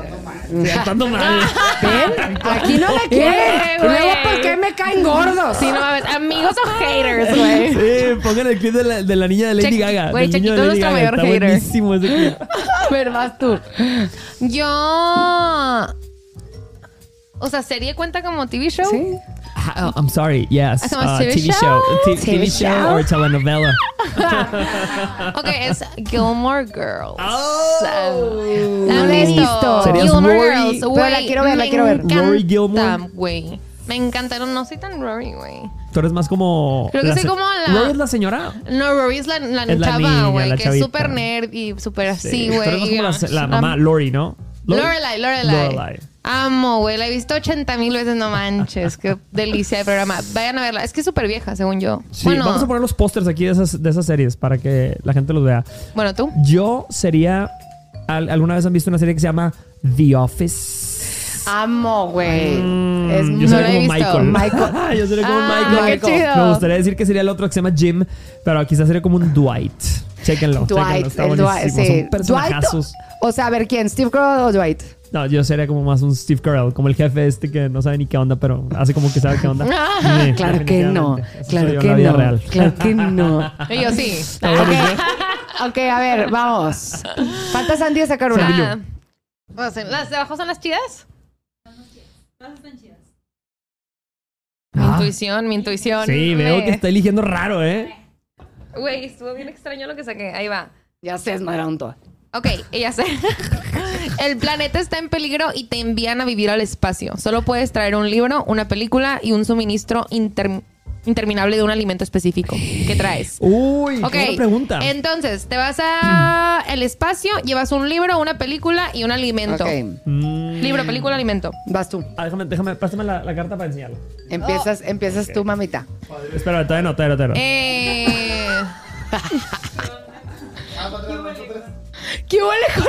Sí, actuando mal. ¿Ven? Aquí no me quieren. Eh, luego. ¿por qué me caen gordos? Sí, no mames. Amigos o haters, güey. Sí, pongan el clip de la, de la niña de Lady Chequi- Gaga. güey, de es nuestro mayor Está hater. buenísimo ese clip. Vas tú. Yo. O sea, ¿serie cuenta como TV show? ¿Sí? Ah, I'm sorry, yes. ¿Hacemos uh, TV TV show. show? T- TV TV show or telenovela. Ok, es Gilmore Girls. Oh. ¿La No he visto? Gilmore Rory. Girls, güey. la quiero ver, la quiero ver. Rory Gilmore. güey. Me encantaron. No soy tan Rory, güey. Tú eres más como. Creo que la soy como la- Rory es la señora. No, Rory es la, la Es la chava, güey. Que es súper nerd y súper así, Sí. güey. Tú eres más como la, la Am- mamá Lori, ¿no? Lorelai, Lorelai. Lorelai. Amo, güey. La he visto 80 mil veces, no manches. Qué delicia de programa. Vayan a verla. Es que es súper vieja, según yo. Sí, bueno, vamos a poner los pósters aquí de esas, de esas series para que la gente los vea. bueno, tú. Yo sería. al- ¿Alguna vez han visto una serie que se llama The Office? Amo, güey. Mm, Es yo no sería como visto. Michael. Michael. yo sería como Ah, Michael. qué chido. Me gustaría decir que sería el otro que se llama Jim, pero quizás sería como un Dwight. Chéquenlo. chéquenlo, Dwight. está el. Dwight, sí. Son Dwight. O sea, a ver, ¿quién? ¿Steve Carell o Dwight? No, yo sería como más un Steve Carell, como el jefe este que no sabe ni qué onda, pero hace como que sabe qué onda. Sí, Claro que no. Eso Claro yo que no. real. Claro que no. Y yo sí. ok, ok, a ver, vamos. Falta Sandy de sacar una. Ah. ¿Las de abajo son las chidas? Mi Ah. intuición, mi intuición. Sí, veo que está eligiendo raro, ¿eh? Güey, estuvo bien extraño lo que saqué. Ahí va. Ya se desmadraron todas. Ok, ella sé. El planeta está en peligro y te envían a vivir al espacio. Solo puedes traer un libro, una película y un suministro inter- interminable de un alimento específico. ¿Qué traes? Uy, Ok, qué buena pregunta. entonces te vas a el espacio, llevas un libro, una película y un alimento. Mm. Libro, película, alimento. vas tú. Ah, déjame, déjame, pásame la, la carta para enseñarla. Empiezas, empiezas tú, mamita. Espera, todavía no, todavía no, todavía no. Eh... ¿Qué huele con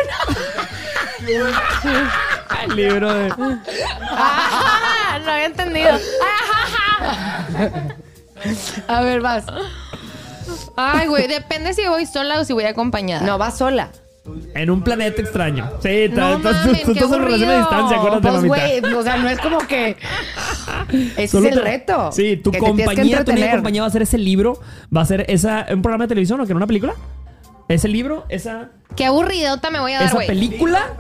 El libro de... Ah, no había entendido. A ver, vas. Ay, güey, depende si voy sola o si voy acompañada. No, vas sola. En un planeta extraño. Sí, No estás en relación a distancia, acuérdate, Pues, güey, o sea, no es como que... Ese Solo es el te- reto. Sí, tu que compañía, tu compañía va a ser ese libro, va a ser esa, un programa de televisión o que era una película. Ese libro, esa, Qué aburridota me voy a dar, esa güey. película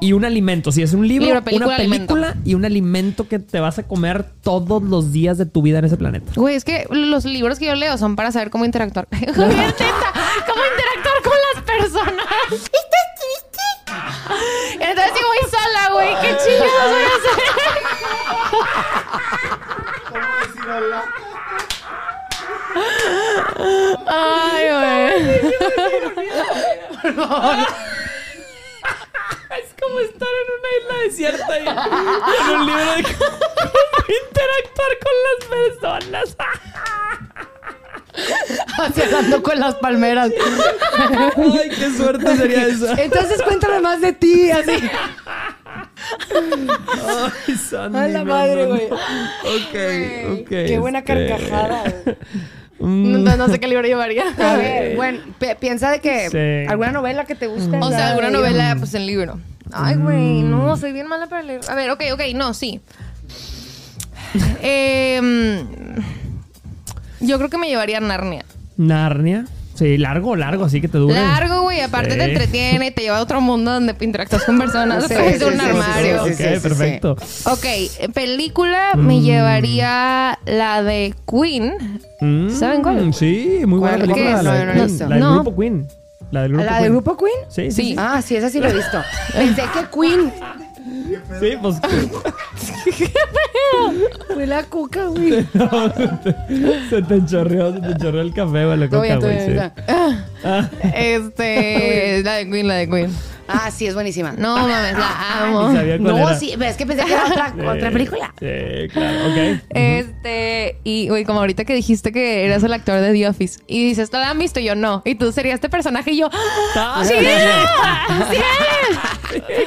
y un alimento. Si es un libro, Libro, película, una película y un alimento que te vas a comer todos los días de tu vida en ese planeta. Güey, es que los libros que yo leo son para saber cómo interactuar. Bien. ¿Cómo interactuar con las personas? ¿Estás triste? Entonces si voy sola, güey, qué chingados voy a hacer. Ay, güey. Es como estar en una isla desierta y en un libro de cómo interactuar con las personas. Así hablando con las palmeras. Ay, qué suerte sería eso. Entonces cuéntame más de ti, así. Ay, Sandy, A la madre, no, no. güey. Ok, ok. Qué buena este, carcajada. Mm, No, no sé qué libro llevaría. A ver, bueno, piensa de que Sí. alguna novela que te guste. O sea, alguna novela, pues el libro. Ay, güey, no, soy bien mala para leer. A ver, ok, ok, no, sí. Eh, mm, Yo creo que me llevaría a Narnia. Narnia. Sí, largo, largo, así que te dure. Largo, güey. Aparte Sí. te entretiene, te lleva a otro mundo donde interactúas con personas Sí, sí, de un armario. sí, Ok, sí, sí, sí. perfecto. Ok, película me Mm. llevaría la de Queen. Mm, ¿Saben cuál? Sí, muy buena película. La, de no Queen, la del grupo Queen. La del grupo ¿La Queen. del grupo Queen? Sí. Sí, Ah, sí, esa sí la he visto. Pensé que Queen sí pues. fue la cuca, güey. se te enchorreó, se te enchorreó el café, güey, la coca, güey. sí. Este, la de Queen, la de Queen. Ah, sí, es buenísima. No mames, la amo. Ni sabía cuál No, era. sí, es que pensé que era otra, Sí, otra película. Sí, claro, ok. Este, y güey, como ahorita que dijiste que eras el actor de The Office y dices, ¿te la han visto? Y yo no. Y tú serías este personaje y yo, ¡Ah! ¡Sí! ¡Sí!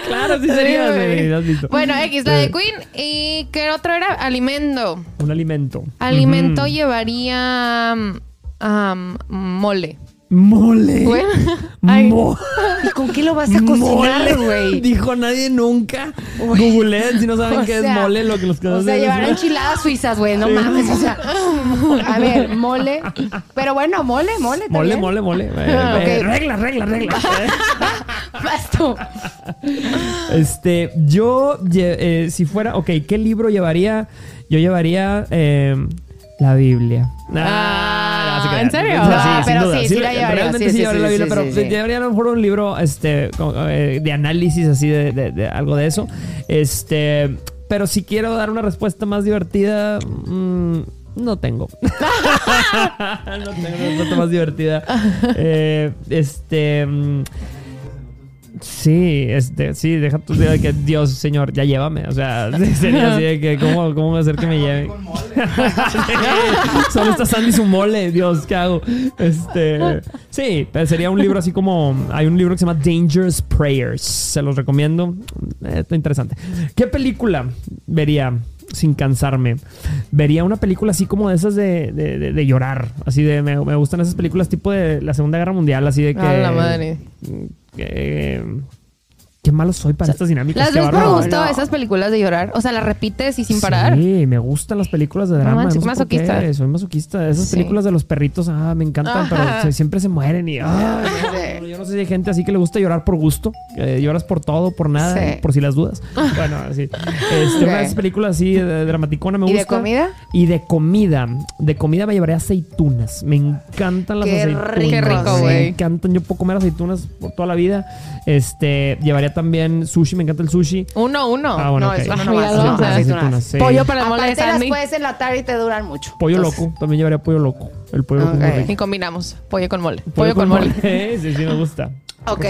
claro, sí sería. Sí, güey. sí, has visto. Bueno, X, la de Queen. ¿Y qué otro era? Alimento. Un alimento. Alimento llevaría um, mole. Mole. Bueno, ay. Mo- ¿Y con qué lo vas a cocinar, Mole. güey? Dijo nadie nunca. Googleen si no saben O qué sea, es mole, lo que los O conocen. sea, es llevar una- enchiladas suizas, güey, no mames. O sea, a ver, mole. Pero bueno, mole, mole. Mole, mole, mole. Eh, Ah, eh. Regla, regla, regla. Vas tú. Este, yo, eh, si fuera, ok, ¿qué libro llevaría? Yo llevaría eh, la Biblia. Ah, se crean. ¿en serio? O sea, Ah, sin pero sí, sí la llevaría, Realmente sí, sí, sí, llevaría sí, la Biblia, sí, pero sí, sí. llevaría a lo mejor un libro este, eh, de análisis así de, de- de algo de eso. Este, pero si quiero dar una respuesta más divertida, mm, no tengo. no tengo una respuesta más divertida. Eh, este. Sí, este, sí, deja tu de que Dios, Señor, ya llévame. O sea, sería así de que, ¿cómo, cómo va a ser que me lleve? Solo está Sandy su mole, Dios, ¿qué hago? Este, sí, pero sería un libro así como, hay un libro que se llama Dangerous Prayers. Se los recomiendo. Eh, está interesante. ¿Qué película vería? Sin cansarme. Vería una película así como de esas de, de- de- de llorar. Así de. Me, me gustan esas películas tipo de la Segunda Guerra Mundial. Así de que. A la madre. Que- qué malo soy para estas dinámicas. ¿Las ves por gusto esas películas de llorar? O sea, las repites y sin parar. Sí, me gustan las películas de drama. manches, no sé por qué, masoquista. Soy masoquista. Esas Sí. películas de los perritos, ah, me encantan, pero siempre se mueren y. ah, yo no sé si hay gente así que le gusta llorar por gusto. lloras por todo, por nada, Sí. por si las dudas. Bueno, así. Este, Una de esas películas así de dramaticona me ¿Y de gusta. comida? Y de comida. De comida me llevaré aceitunas. Me encantan las Qué aceitunas. rico, Qué rico, Me güey. encantan. Yo puedo comer aceitunas por toda la vida. Este, llevaría también sushi. Me encanta el sushi. Uno, uno. Ah, bueno, No, ok. es uno Ah, nomás. mira, Aceitunas, aceitunas. sí. Pollo para el mole de Aparte las Sandy. puedes enlatar y te duran mucho. Pollo Entonces, loco. También llevaría pollo loco. El pollo loco es muy Ok. rico. Y combinamos pollo con mole. Pollo, con mole. sí, sí, me gusta. Ok,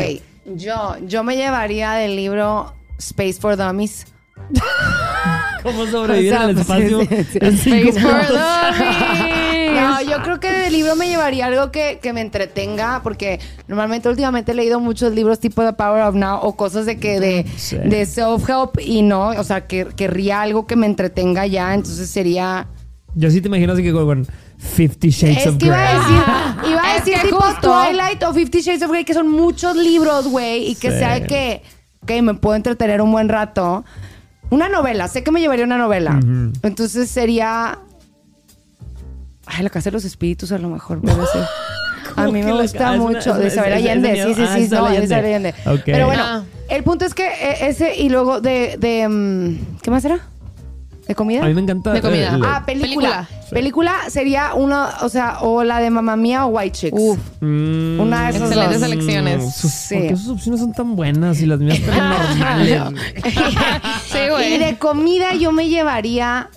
yo, yo me llevaría del libro Space for Dummies. ¿Cómo sobrevivir O sea, al pues, espacio? sí, sí, sí. en cinco Space for dummies. No, yo creo que del libro me llevaría algo que, que me entretenga, porque normalmente últimamente he leído muchos libros tipo The Power of Now o cosas de que de, Sí. de self-help y no, o sea, que querría algo que me entretenga ya, entonces sería... Yo sí te imagino así que con- Fifty Shades Es of que iba a Grey. decir, iba a Es decir que tipo justo- Twilight o Fifty Shades of Grey, que son muchos libros, güey, y que Sí. sea que, que me puedo entretener un buen rato. Una novela, sé que me llevaría una novela. Entonces sería. Ay, la casa de los espíritus, a lo mejor puede ser. A ¿Cómo mí me gusta ah, mucho. de Isabel Allende. Sí, sí, Ah, sí. No, de. Isabel Allende. Ok. Pero bueno, Ah. el punto es que eh, ese y luego de. de mm, ¿Qué más era? ¿De comida? A mí me encanta. De comida. eh, Ah, película. Película. Película. sería una, o sea, o la de Mamma Mía o White Chicks. Uf. Mm, Una de esas Excelentes elecciones. sus- Sí. ¿Por qué sus opciones son tan buenas y las mías tan normales? Sí, Y güey. de comida yo me llevaría.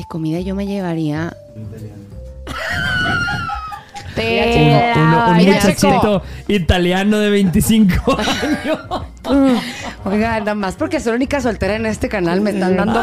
De comida yo me llevaría. Un, uno- muchachito italiano de 25 años. Oiga, nada más porque soy la única soltera en este canal, me están dando.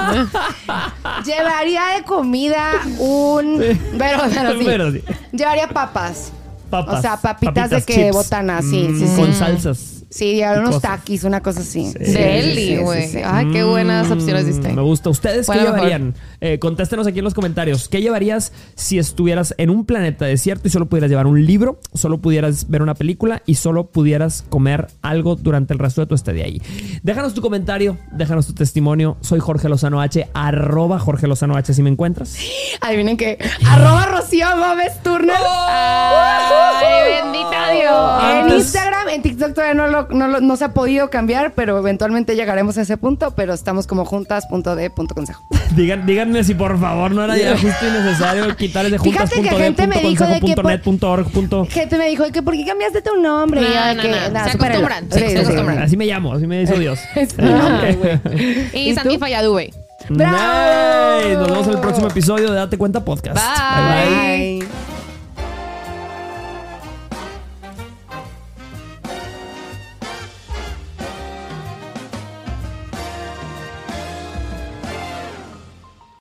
Llevaría de comida un. Pero, pero sí. Pero sí. Llevaría papas. Papas. O sea, papitas de que chips. botanas, sí, sí, Mm, sí. Con salsas. Sí, llevar unos cosas. taquis, una cosa así. Sí, Deli, sí, güey. sí, sí. Ay, qué buenas opciones diste. Mm, Me gusta. ¿Ustedes qué Bueno, llevarían? Eh, contéstenos aquí en los comentarios. ¿Qué llevarías si estuvieras en un planeta desierto y solo pudieras llevar un libro, solo pudieras ver una película y solo pudieras comer algo durante el resto de tu estadía ahí? Déjanos tu comentario, déjanos tu testimonio. Soy Jorge Lozano H, arroba Jorge Lozano H si me encuentras. Adivinen qué. Arroba Rocío Gómez Turner. Ay, bendita Dios. En Instagram, en TikTok todavía no, lo- no, lo- no se ha podido cambiar, pero eventualmente llegaremos a ese punto, pero estamos como juntas.de.consejo. Digan, díganme si por favor no era ya justo y necesario quitar ese Fíjate que gente me punto dijo de consejo, que punto por- net, punto org, punto- Gente me dijo, que ¿por qué cambiaste tu nombre? No, Y ya no, que, no. nada, Se supéralo. acostumbran, sí, se. Así me llamo, así me dice Dios. Y, ¿Y Santi. Nice. Nos vemos en el próximo episodio de Date Cuenta Podcast. Bye. Bye.